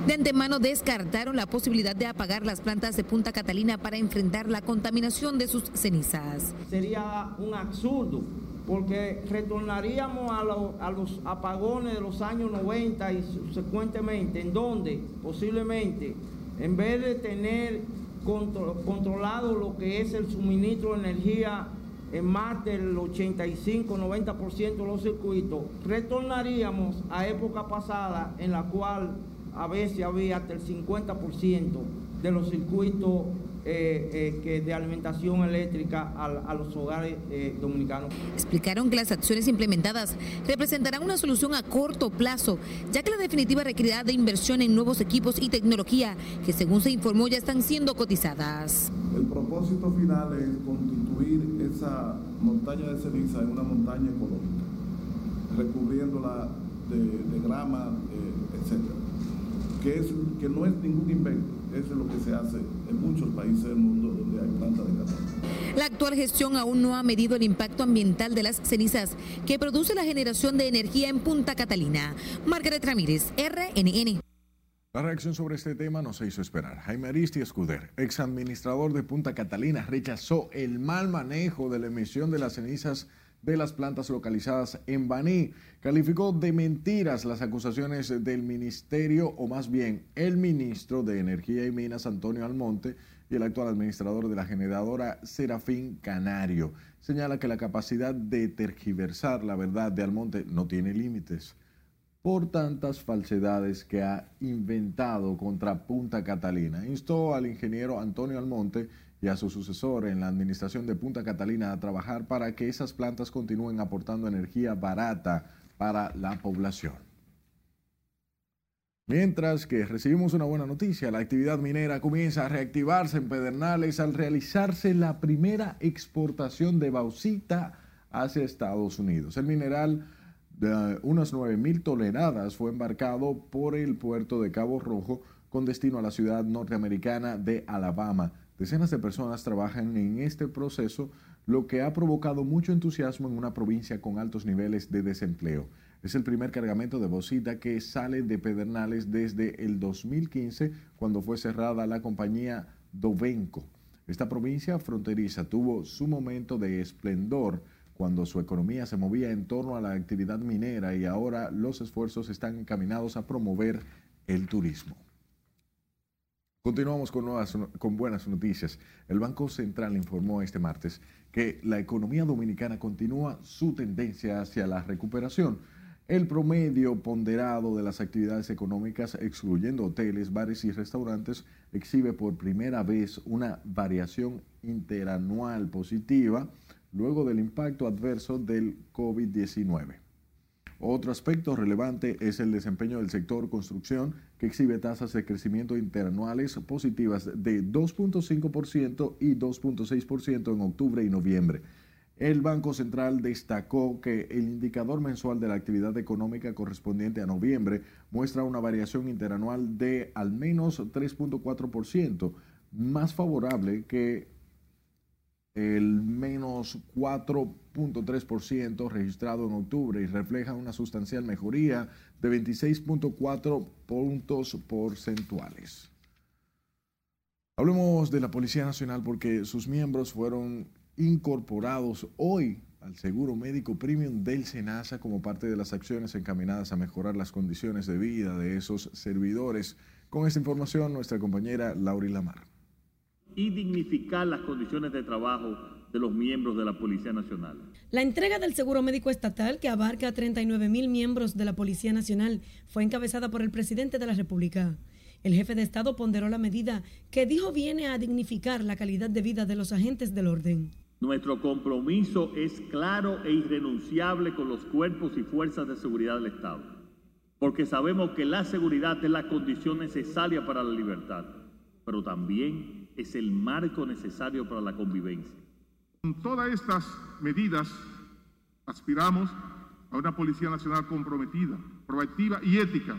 De antemano descartaron la posibilidad de apagar las plantas de Punta Catalina para enfrentar la contaminación de sus cenizas. Sería un absurdo porque retornaríamos a, los apagones de los años 90 y subsecuentemente, en donde posiblemente, en vez de tener controlado lo que es el suministro de energía en más del 85-90% de los circuitos, retornaríamos a época pasada en la cual a veces había hasta el 50% de los circuitos eh, eh, de alimentación eléctrica a, los hogares eh, dominicanos. Explicaron que las acciones implementadas representarán una solución a corto plazo, ya que la definitiva requerirá de inversión en nuevos equipos y tecnología que según se informó ya están siendo cotizadas. El propósito final es constituir esa montaña de ceniza en una montaña ecológica, recubriéndola de, de grama, etcétera que, es, que no es ningún invento. Eso es lo que se hace en muchos países del mundo donde hay plantas de carbón. La actual gestión aún no ha medido el impacto ambiental de las cenizas que produce la generación de energía en Punta Catalina. Margaret Ramírez, RNN. La reacción sobre este tema no se hizo esperar. Jaime Aristi Escuder, ex administrador de Punta Catalina, rechazó el mal manejo de la emisión de las cenizas de las plantas localizadas en Baní. Calificó de mentiras las acusaciones del ministerio, o más bien el ministro de Energía y Minas, Antonio Almonte, y el actual administrador de la generadora Serafín Canario. Señala que la capacidad de tergiversar la verdad de Almonte no tiene límites por tantas falsedades que ha inventado contra Punta Catalina. Instó al ingeniero Antonio Almonte y a su sucesor en la administración de Punta Catalina a trabajar para que esas plantas continúen aportando energía barata para la población. Mientras que recibimos una buena noticia, la actividad minera comienza a reactivarse en Pedernales al realizarse la primera exportación de bauxita hacia Estados Unidos. El mineral de unas 9.000 toneladas fue embarcado por el puerto de Cabo Rojo con destino a la ciudad norteamericana de Alabama. Decenas de personas trabajan en este proceso, lo que ha provocado mucho entusiasmo en una provincia con altos niveles de desempleo. Es el primer cargamento de bocita que sale de Pedernales desde el 2015, cuando fue cerrada la compañía Dovenco. Esta provincia fronteriza tuvo su momento de esplendor cuando su economía se movía en torno a la actividad minera y ahora los esfuerzos están encaminados a promover el turismo. Continuamos con, con buenas noticias. El Banco Central informó este martes que la economía dominicana continúa su tendencia hacia la recuperación. El promedio ponderado de las actividades económicas, excluyendo hoteles, bares y restaurantes, exhibe por primera vez una variación interanual positiva luego del impacto adverso del COVID-19. Otro aspecto relevante es el desempeño del sector construcción, que exhibe tasas de crecimiento interanuales positivas de 2.5% y 2.6% en octubre y noviembre. El Banco Central destacó que el indicador mensual de la actividad económica correspondiente a noviembre muestra una variación interanual de al menos 3.4%, más favorable que el menos 4.3% registrado en octubre y refleja una sustancial mejoría de 26.4 puntos porcentuales. Hablemos de la Policía Nacional porque sus miembros fueron incorporados hoy al seguro médico premium del SENASA como parte de las acciones encaminadas a mejorar las condiciones de vida de esos servidores. Con esta información, nuestra compañera Lauri Lamar. Y dignificar las condiciones de trabajo de los miembros de la Policía Nacional. La entrega del seguro médico estatal, que abarca a 39 mil miembros de la Policía Nacional, fue encabezada por el presidente de la República. El jefe de Estado ponderó la medida que dijo viene a dignificar la calidad de vida de los agentes del orden. Nuestro compromiso es claro e irrenunciable con los cuerpos y fuerzas de seguridad del Estado, porque sabemos que la seguridad es la condición necesaria para la libertad, pero también es el marco necesario para la convivencia. Con todas estas medidas aspiramos a una Policía Nacional comprometida, proactiva y ética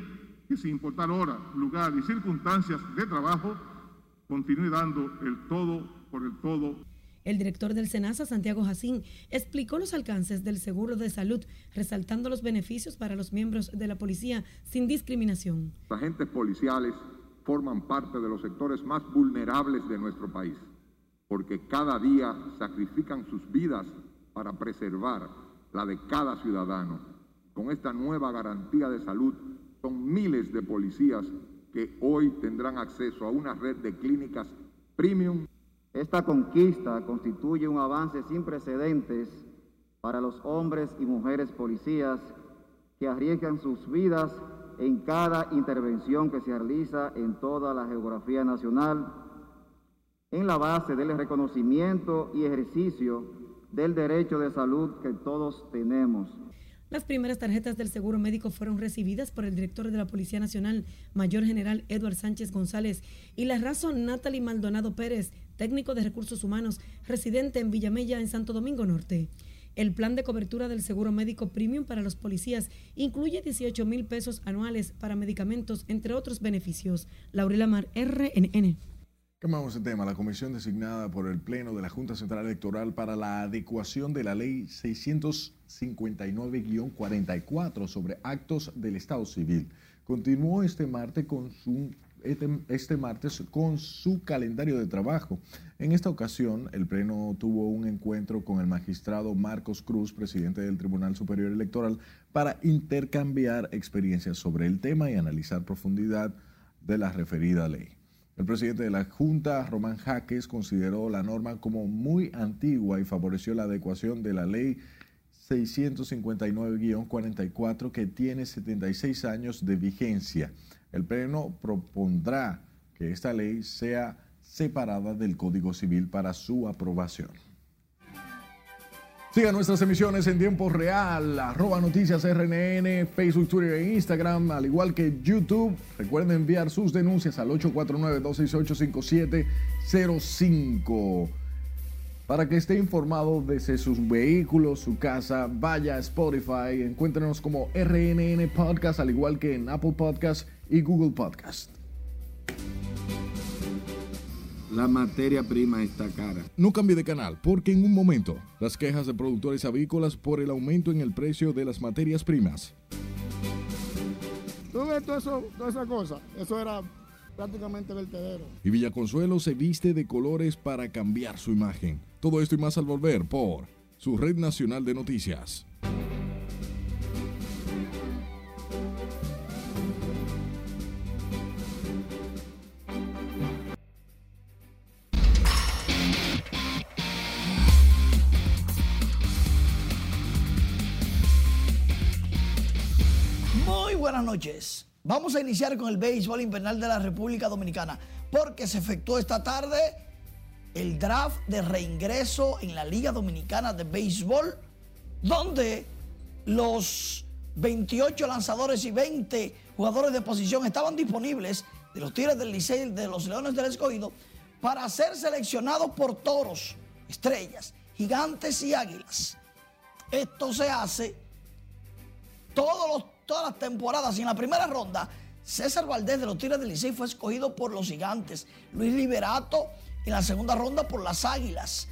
que sin importar hora, lugar y circunstancias de trabajo, continúe dando el todo por el todo. El director del SENASA, Santiago Jacín, explicó los alcances del seguro de salud, resaltando los beneficios para los miembros de la policía sin discriminación. Los agentes policiales forman parte de los sectores más vulnerables de nuestro país, porque cada día sacrifican sus vidas para preservar la de cada ciudadano. Con esta nueva garantía de salud, son miles de policías que hoy tendrán acceso a una red de clínicas premium. Esta conquista constituye un avance sin precedentes para los hombres y mujeres policías que arriesgan sus vidas en cada intervención que se realiza en toda la geografía nacional, en la base del reconocimiento y ejercicio del derecho de salud que todos tenemos. Las primeras tarjetas del seguro médico fueron recibidas por el director de la Policía Nacional, Mayor General Eduard Sánchez González, y la razón Natalie Maldonado Pérez, técnico de recursos humanos, residente en Villamella, en Santo Domingo Norte. El plan de cobertura del seguro médico premium para los policías incluye 18 mil pesos anuales para medicamentos, entre otros beneficios. Laurela Mar, RNN. Cambiamos de tema. La comisión designada por el Pleno de la Junta Central Electoral para la adecuación de la Ley 659-44 sobre actos del Estado Civil continuó este martes con su este, este martes con su calendario de trabajo. En esta ocasión, el Pleno tuvo un encuentro con el magistrado Marcos Cruz, presidente del Tribunal Superior Electoral, para intercambiar experiencias sobre el tema y analizar profundidad de la referida ley. El presidente de la Junta, Román Jaques, consideró la norma como muy antigua y favoreció la adecuación de la ley 659-44 que tiene 76 años de vigencia. El Pleno propondrá que esta ley sea separada del Código Civil para su aprobación. Siga nuestras emisiones en tiempo real, arroba noticias RNN, Facebook, Twitter e Instagram, al igual que YouTube. Recuerden enviar sus denuncias al 849-268-5705. Para que esté informado desde sus vehículos, su casa, vaya a Spotify, encuéntrenos como RNN Podcast, al igual que en Apple Podcast y Google Podcast. La materia prima está cara. No cambie de canal porque en un momento las quejas de productores avícolas por el aumento en el precio de las materias primas. ¿Tú ves todo eso, toda esa cosa? Eso era prácticamente vertedero. Y Villaconsuelo se viste de colores para cambiar su imagen. Todo esto y más al volver por su red nacional de noticias. Buenas noches. Vamos a iniciar con el béisbol invernal de la República Dominicana porque se efectuó esta tarde el draft de reingreso en la Liga Dominicana de Béisbol donde los 28 lanzadores y 20 jugadores de posición estaban disponibles de los Tigres del Licey de los Leones del Escogido para ser seleccionados por toros, estrellas, gigantes y águilas. Esto se hace todos los todas las temporadas y en la primera ronda, César Valdés de los Tigres del Licey fue escogido por los Gigantes, Luis Liberato en la segunda ronda por las Águilas.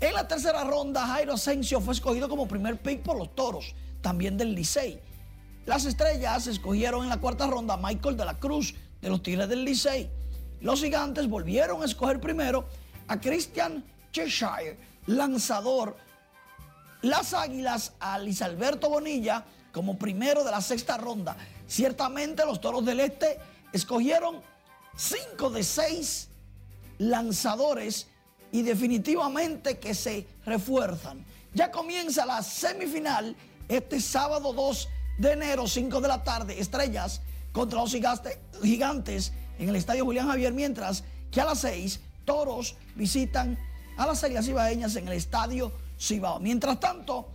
En la tercera ronda, Jairo Asensio fue escogido como primer pick por los Toros, también del Licey. Las estrellas escogieron en la cuarta ronda a Michael de la Cruz de los Tigres del Licey. Los gigantes volvieron a escoger primero a Christian Cheshire, lanzador las Águilas a Luis Alberto Bonilla como primero de la sexta ronda. Ciertamente los Toros del Este escogieron cinco de seis lanzadores y definitivamente que se refuerzan. Ya comienza la semifinal este sábado 2 de enero, 5 de la tarde, Estrellas contra los gigantes en el Estadio Julián Javier, mientras que a las 6 Toros visitan a las Serias Ibaeñas en el Estadio Cibao. Mientras tanto,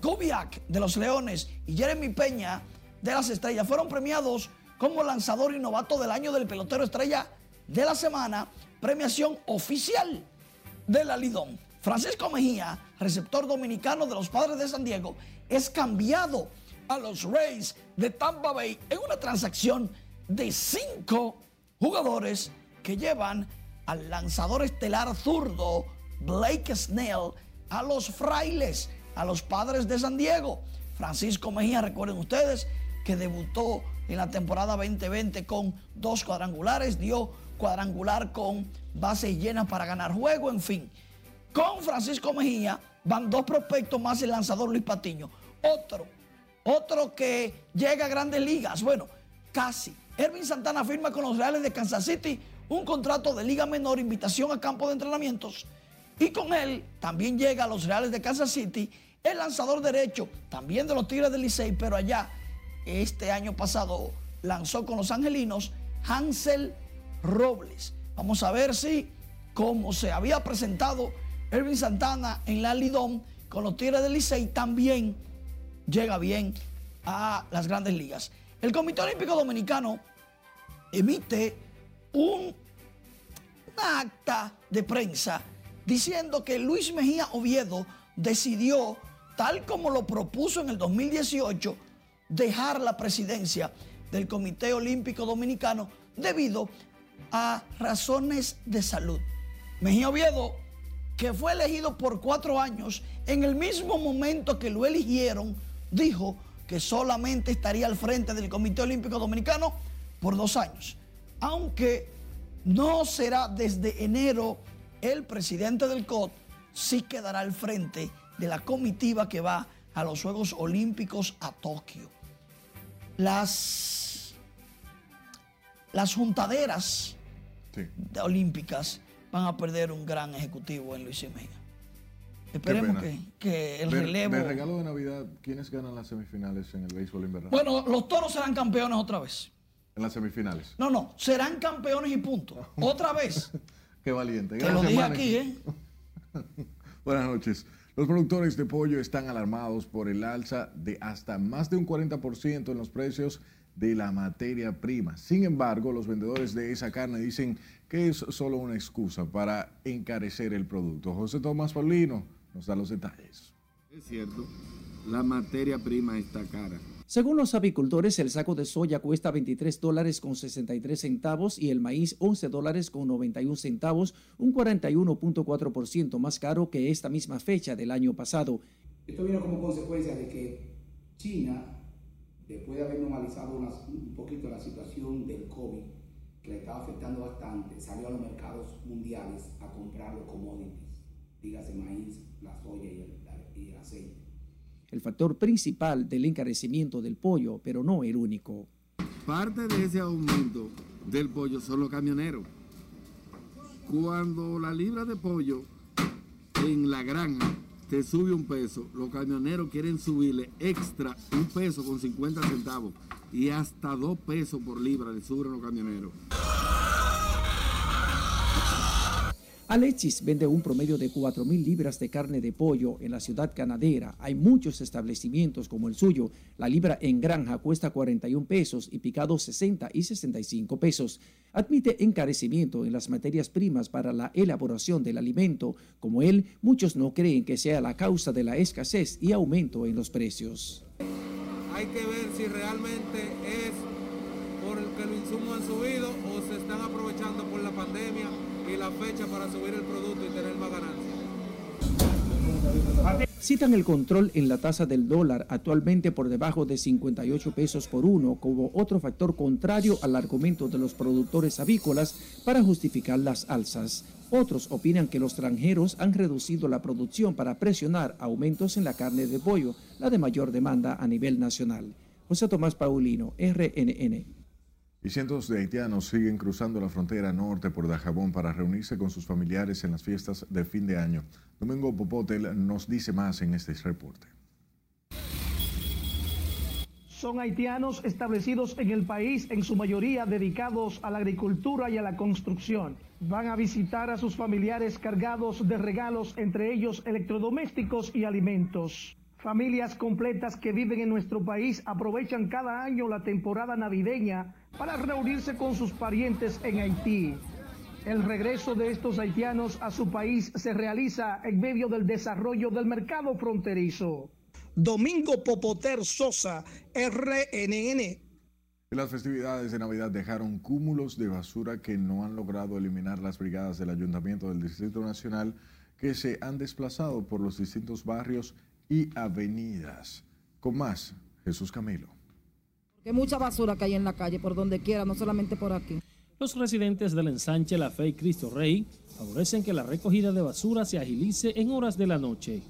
Kubiak de los Leones y Jeremy Peña de las Estrellas fueron premiados como lanzador y novato del año del pelotero estrella de la semana, premiación oficial de la Lidón. Francisco Mejía, receptor dominicano de los Padres de San Diego, es cambiado a los Rays de Tampa Bay en una transacción de cinco jugadores que llevan al lanzador estelar zurdo Blake Snell a los frailes, a los padres de San Diego. Francisco Mejía, recuerden ustedes que debutó en la temporada 2020 con dos cuadrangulares, dio cuadrangular con bases llenas para ganar juego, en fin. Con Francisco Mejía van dos prospectos más el lanzador Luis Patiño. Otro, otro que llega a grandes ligas, bueno, casi. Ervin Santana firma con los Reales de Kansas City un contrato de liga menor, invitación a campo de entrenamientos. Y con él también llega a los Reales de Kansas City el lanzador derecho, también de los Tigres del Licey, pero allá este año pasado lanzó con los Angelinos Hansel Robles. Vamos a ver si, como se había presentado Ervin Santana en la Lidón con los Tigres del Licey, también llega bien a las grandes ligas. El Comité Olímpico Dominicano emite un, acta de prensa diciendo que Luis Mejía Oviedo decidió, tal como lo propuso en el 2018, dejar la presidencia del Comité Olímpico Dominicano debido a razones de salud. Mejía Oviedo, que fue elegido por cuatro años, en el mismo momento que lo eligieron, dijo que solamente estaría al frente del Comité Olímpico Dominicano por dos años. Aunque no será desde enero el presidente del COT, sí quedará al frente de la comitiva que va a los Juegos Olímpicos a Tokio. Las, las juntaderas olímpicas van a perder un gran ejecutivo en Luis Mejía. Esperemos que, que, el relevo. De regalo de Navidad, ¿quiénes ganan las semifinales en el béisbol invernal? Bueno, los toros serán campeones otra vez. En las semifinales. No, no, serán campeones y punto. Otra vez. Qué valiente. Te lo dije aquí, ¿eh? Buenas noches. Los productores de pollo están alarmados por el alza de hasta más de un 40% en los precios de la materia prima. Sin embargo, los vendedores de esa carne dicen que es solo una excusa para encarecer el producto. José Tomás Paulino nos da los detalles. Es cierto, la materia prima está cara. Según los apicultores, el saco de soya cuesta 23 dólares con 63 centavos y el maíz 11 dólares con 91 centavos, un 41.4% más caro que esta misma fecha del año pasado. Esto vino como consecuencia de que China, después de haber normalizado un poquito la situación del COVID, que le estaba afectando bastante, salió a los mercados mundiales a comprar los commodities, dígase maíz, la soya y el, aceite. El factor principal del encarecimiento del pollo, pero no el único. Parte de ese aumento del pollo son los camioneros. Cuando la libra de pollo en la granja te sube un peso, los camioneros quieren subirle extra un peso con 50 centavos y hasta dos pesos por libra le suben los camioneros. Alexis vende un promedio de 4.000 libras de carne de pollo en la ciudad ganadera. Hay muchos establecimientos como el suyo. La libra en granja cuesta 41 pesos y picado 60 y 65 pesos. Admite encarecimiento en las materias primas para la elaboración del alimento. Como él, muchos no creen que sea la causa de la escasez y aumento en los precios. Hay que ver si realmente es porque los insumos han subido o se están aprovechando por la pandemia y la fecha para subir el producto y tener más ganancias. Citan el control en la tasa del dólar, actualmente por debajo de 58 pesos por uno, como otro factor contrario al argumento de los productores avícolas para justificar las alzas. Otros opinan que los extranjeros han reducido la producción para presionar aumentos en la carne de pollo, la de mayor demanda a nivel nacional. José Tomás Paulino, RNN. Y cientos de haitianos siguen cruzando la frontera norte por Dajabón para reunirse con sus familiares en las fiestas de fin de año. Domingo Popotel nos dice más en este reporte. Son haitianos establecidos en el país, en su mayoría dedicados a la agricultura y a la construcción. Van a visitar a sus familiares cargados de regalos, entre ellos electrodomésticos y alimentos. Familias completas que viven en nuestro país aprovechan cada año la temporada navideña para reunirse con sus parientes en Haití. El regreso de estos haitianos a su país se realiza en medio del desarrollo del mercado fronterizo. Domingo Popoter Sosa, RNN. Las festividades de Navidad dejaron cúmulos de basura que no han logrado eliminar las brigadas del Ayuntamiento del Distrito Nacional que se han desplazado por los distintos barrios y avenidas. Con más, Jesús Camilo. Hay mucha basura que hay en la calle, por donde quiera, no solamente por aquí. Los residentes del ensanche La Fe y Cristo Rey favorecen que la recogida de basura se agilice en horas de la noche.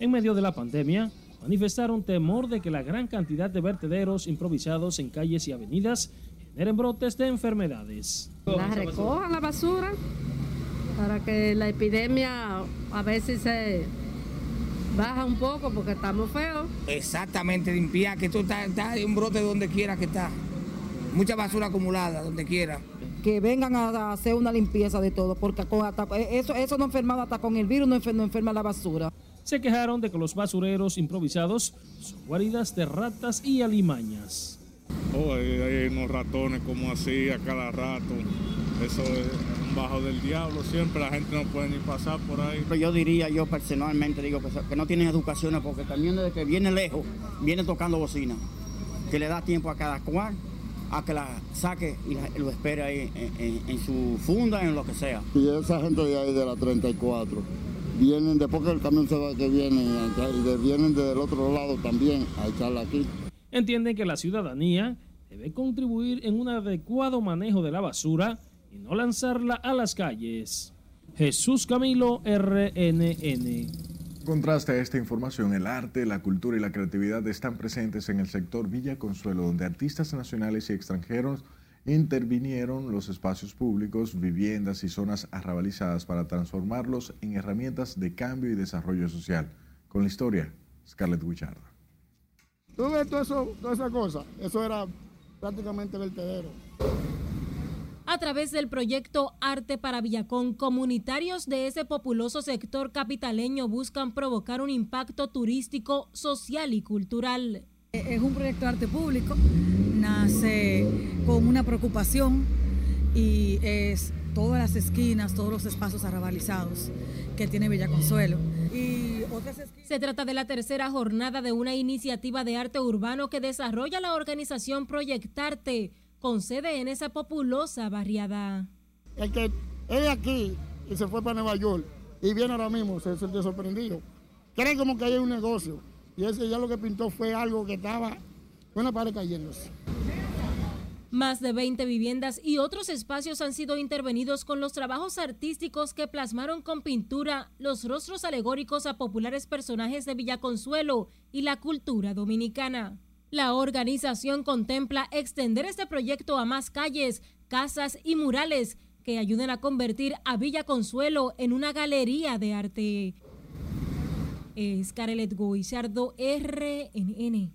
En medio de la pandemia, manifestaron temor de que la gran cantidad de vertederos improvisados en calles y avenidas generen brotes de enfermedades. La recojan la basura para que la epidemia a veces se baja un poco porque estamos feos. Exactamente, limpiar, que tú estás, estás un brote donde quiera que está. Mucha basura acumulada, donde quiera. Que vengan a hacer una limpieza de todo, porque eso, eso no enferma hasta con el virus, no enferma, no enferma la basura. Se quejaron de que los basureros improvisados son guaridas de ratas y alimañas. Oh, hay, hay unos ratones como así a cada rato. Eso es bajo del diablo, siempre la gente no puede ni pasar por ahí. Pero yo diría, yo personalmente digo que, que no tienen educación porque también desde que viene lejos, viene tocando bocina, que le da tiempo a cada cual a que la saque y la- lo espere ahí en, en- en su funda, en lo que sea. Y esa gente de ahí de la 34, vienen, después que el camión se va, que viene, y de- vienen del otro lado también a echarla aquí. Entienden que la ciudadanía debe contribuir en un adecuado manejo de la basura y no lanzarla a las calles. Jesús Camilo, RNN. Contraste a esta información, el arte, la cultura y la creatividad están presentes en el sector Villa Consuelo, donde artistas nacionales y extranjeros intervinieron los espacios públicos, viviendas y zonas arrabalizadas para transformarlos en herramientas de cambio y desarrollo social. Con la historia, Scarlett Guichardo. Tú ves todo eso, toda esa cosa, eso era prácticamente vertedero. A través del proyecto Arte para Villacón, comunitarios de ese populoso sector capitaleño buscan provocar un impacto turístico, social y cultural. Es un proyecto de arte público, nace con una preocupación y es todas las esquinas, todos los espacios arrabalizados que tiene. Y otras esquinas Se trata de la tercera jornada de una iniciativa de arte urbano que desarrolla la organización Proyectarte, con sede en esa populosa barriada. El que es de aquí y se fue para Nueva York y viene ahora mismo, se siente sorprendido. Creen como que hay un negocio. Y ese ya lo que pintó fue algo que estaba, una pared cayéndose. Más de 20 viviendas y otros espacios han sido intervenidos con los trabajos artísticos que plasmaron con pintura los rostros alegóricos a populares personajes de Villaconsuelo y la cultura dominicana. La organización contempla extender este proyecto a más calles, casas y murales que ayuden a convertir a Villa Consuelo en una galería de arte. Scarlett Guichardo, RNN.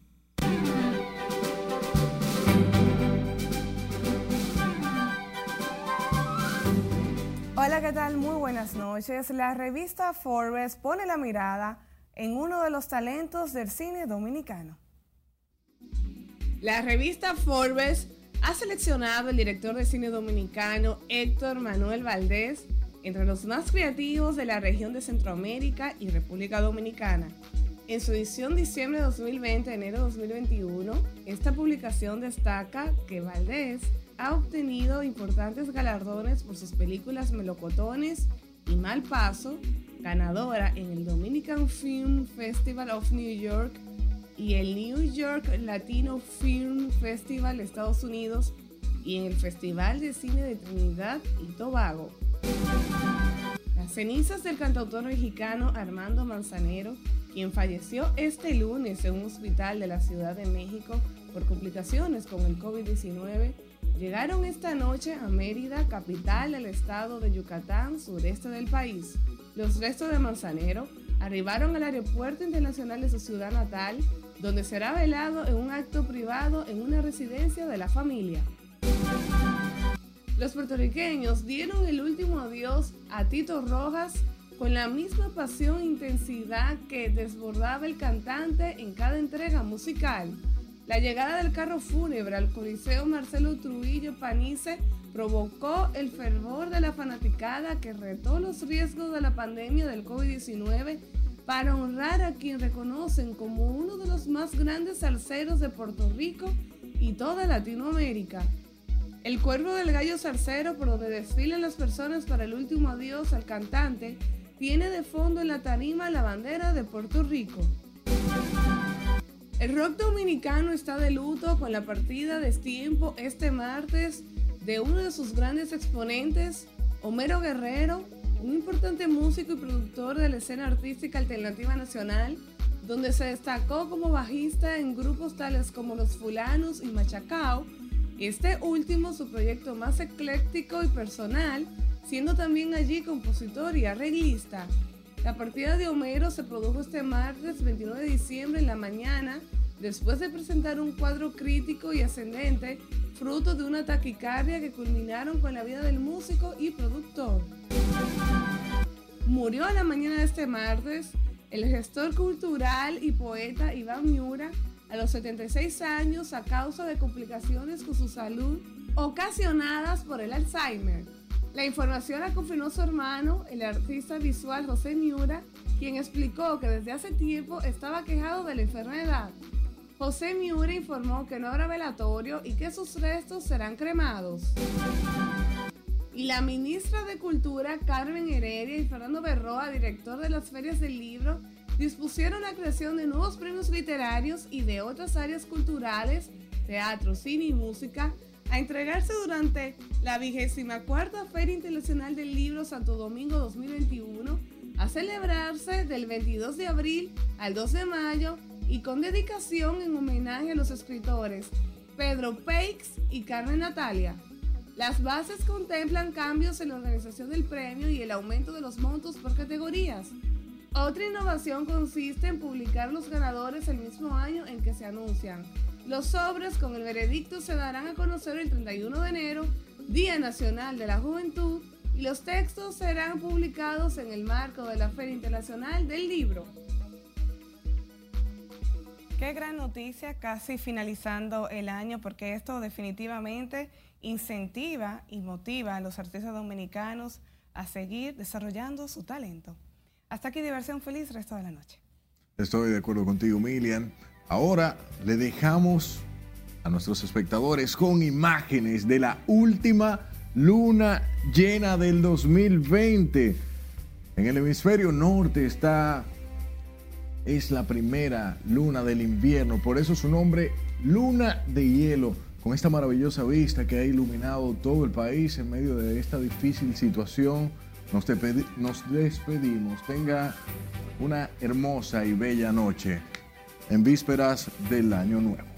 Hola, ¿qué tal? Muy buenas noches. La revista Forbes pone la mirada en uno de los talentos del cine dominicano. La revista Forbes ha seleccionado al director de cine dominicano Héctor Manuel Valdés entre los más creativos de la región de Centroamérica y República Dominicana. En su edición diciembre de 2020, enero de 2021, esta publicación destaca que Valdés ha obtenido importantes galardones por sus películas Melocotones y Mal Paso, ganadora en el Dominican Film Festival of New York y el New York Latino Film Festival de Estados Unidos y en el Festival de Cine de Trinidad y Tobago. Las cenizas del cantautor mexicano Armando Manzanero, quien falleció este lunes en un hospital de la Ciudad de México por complicaciones con el COVID-19, llegaron esta noche a Mérida, capital del estado de Yucatán, sureste del país. Los restos de Manzanero arribaron al Aeropuerto Internacional de su ciudad natal, donde será velado en un acto privado en una residencia de la familia. Los puertorriqueños dieron el último adiós a Tito Rojas con la misma pasión e intensidad que desbordaba el cantante en cada entrega musical. La llegada del carro fúnebre al Coliseo Marcelo Trujillo Panice provocó el fervor de la fanaticada que retó los riesgos de la pandemia del COVID-19 para honrar a quien reconocen como uno de los más grandes salseros de Puerto Rico y toda Latinoamérica. El cuervo del gallo salsero por donde desfilan las personas para el último adiós al cantante tiene de fondo en la tarima la bandera de Puerto Rico. El rock dominicano está de luto con la partida de tiempo este martes de uno de sus grandes exponentes, Homero Guerrero, un importante músico y productor de la escena artística alternativa nacional, donde se destacó como bajista en grupos tales como Los Fulanos y Machacao, este último su proyecto más ecléctico y personal, siendo también allí compositor y arreglista. La partida de Homero se produjo este martes 29 de diciembre en la mañana, después de presentar un cuadro crítico y ascendente, fruto de una taquicardia que culminaron con la vida del músico y productor. Murió a la mañana de este martes el gestor cultural y poeta Iván Miura a los 76 años a causa de complicaciones con su salud ocasionadas por el Alzheimer. La información la confirmó su hermano, el artista visual José Miura, quien explicó que desde hace tiempo estaba quejado de la enfermedad. José Miura informó que no habrá velatorio y que sus restos serán cremados. Y la ministra de Cultura, Carmen Heredia, y Fernando Berroa, director de las ferias del libro, dispusieron la creación de nuevos premios literarios y de otras áreas culturales, teatro, cine y música, a entregarse durante la vigésima cuarta Feria Internacional del Libro Santo Domingo 2021, a celebrarse del 22 de abril al 2 de mayo y con dedicación en homenaje a los escritores Pedro Peix y Carmen Natalia. Las bases contemplan cambios en la organización del premio y el aumento de los montos por categorías. Otra innovación consiste en publicar los ganadores el mismo año en que se anuncian. Los sobres con el veredicto se darán a conocer el 31 de enero, Día Nacional de la Juventud, y los textos serán publicados en el marco de la Feria Internacional del Libro. Qué gran noticia, casi finalizando el año, porque esto definitivamente incentiva y motiva a los artistas dominicanos a seguir desarrollando su talento. Hasta aquí diversión feliz resto de la noche. Estoy de acuerdo contigo, Milian. Ahora le dejamos a nuestros espectadores con imágenes de la última luna llena del 2020. En el hemisferio norte está es la primera luna del invierno, por eso su nombre Luna de Hielo, con esta maravillosa vista que ha iluminado todo el país en medio de esta difícil situación. Nos, nos despedimos. Tenga una hermosa y bella noche en vísperas del año nuevo.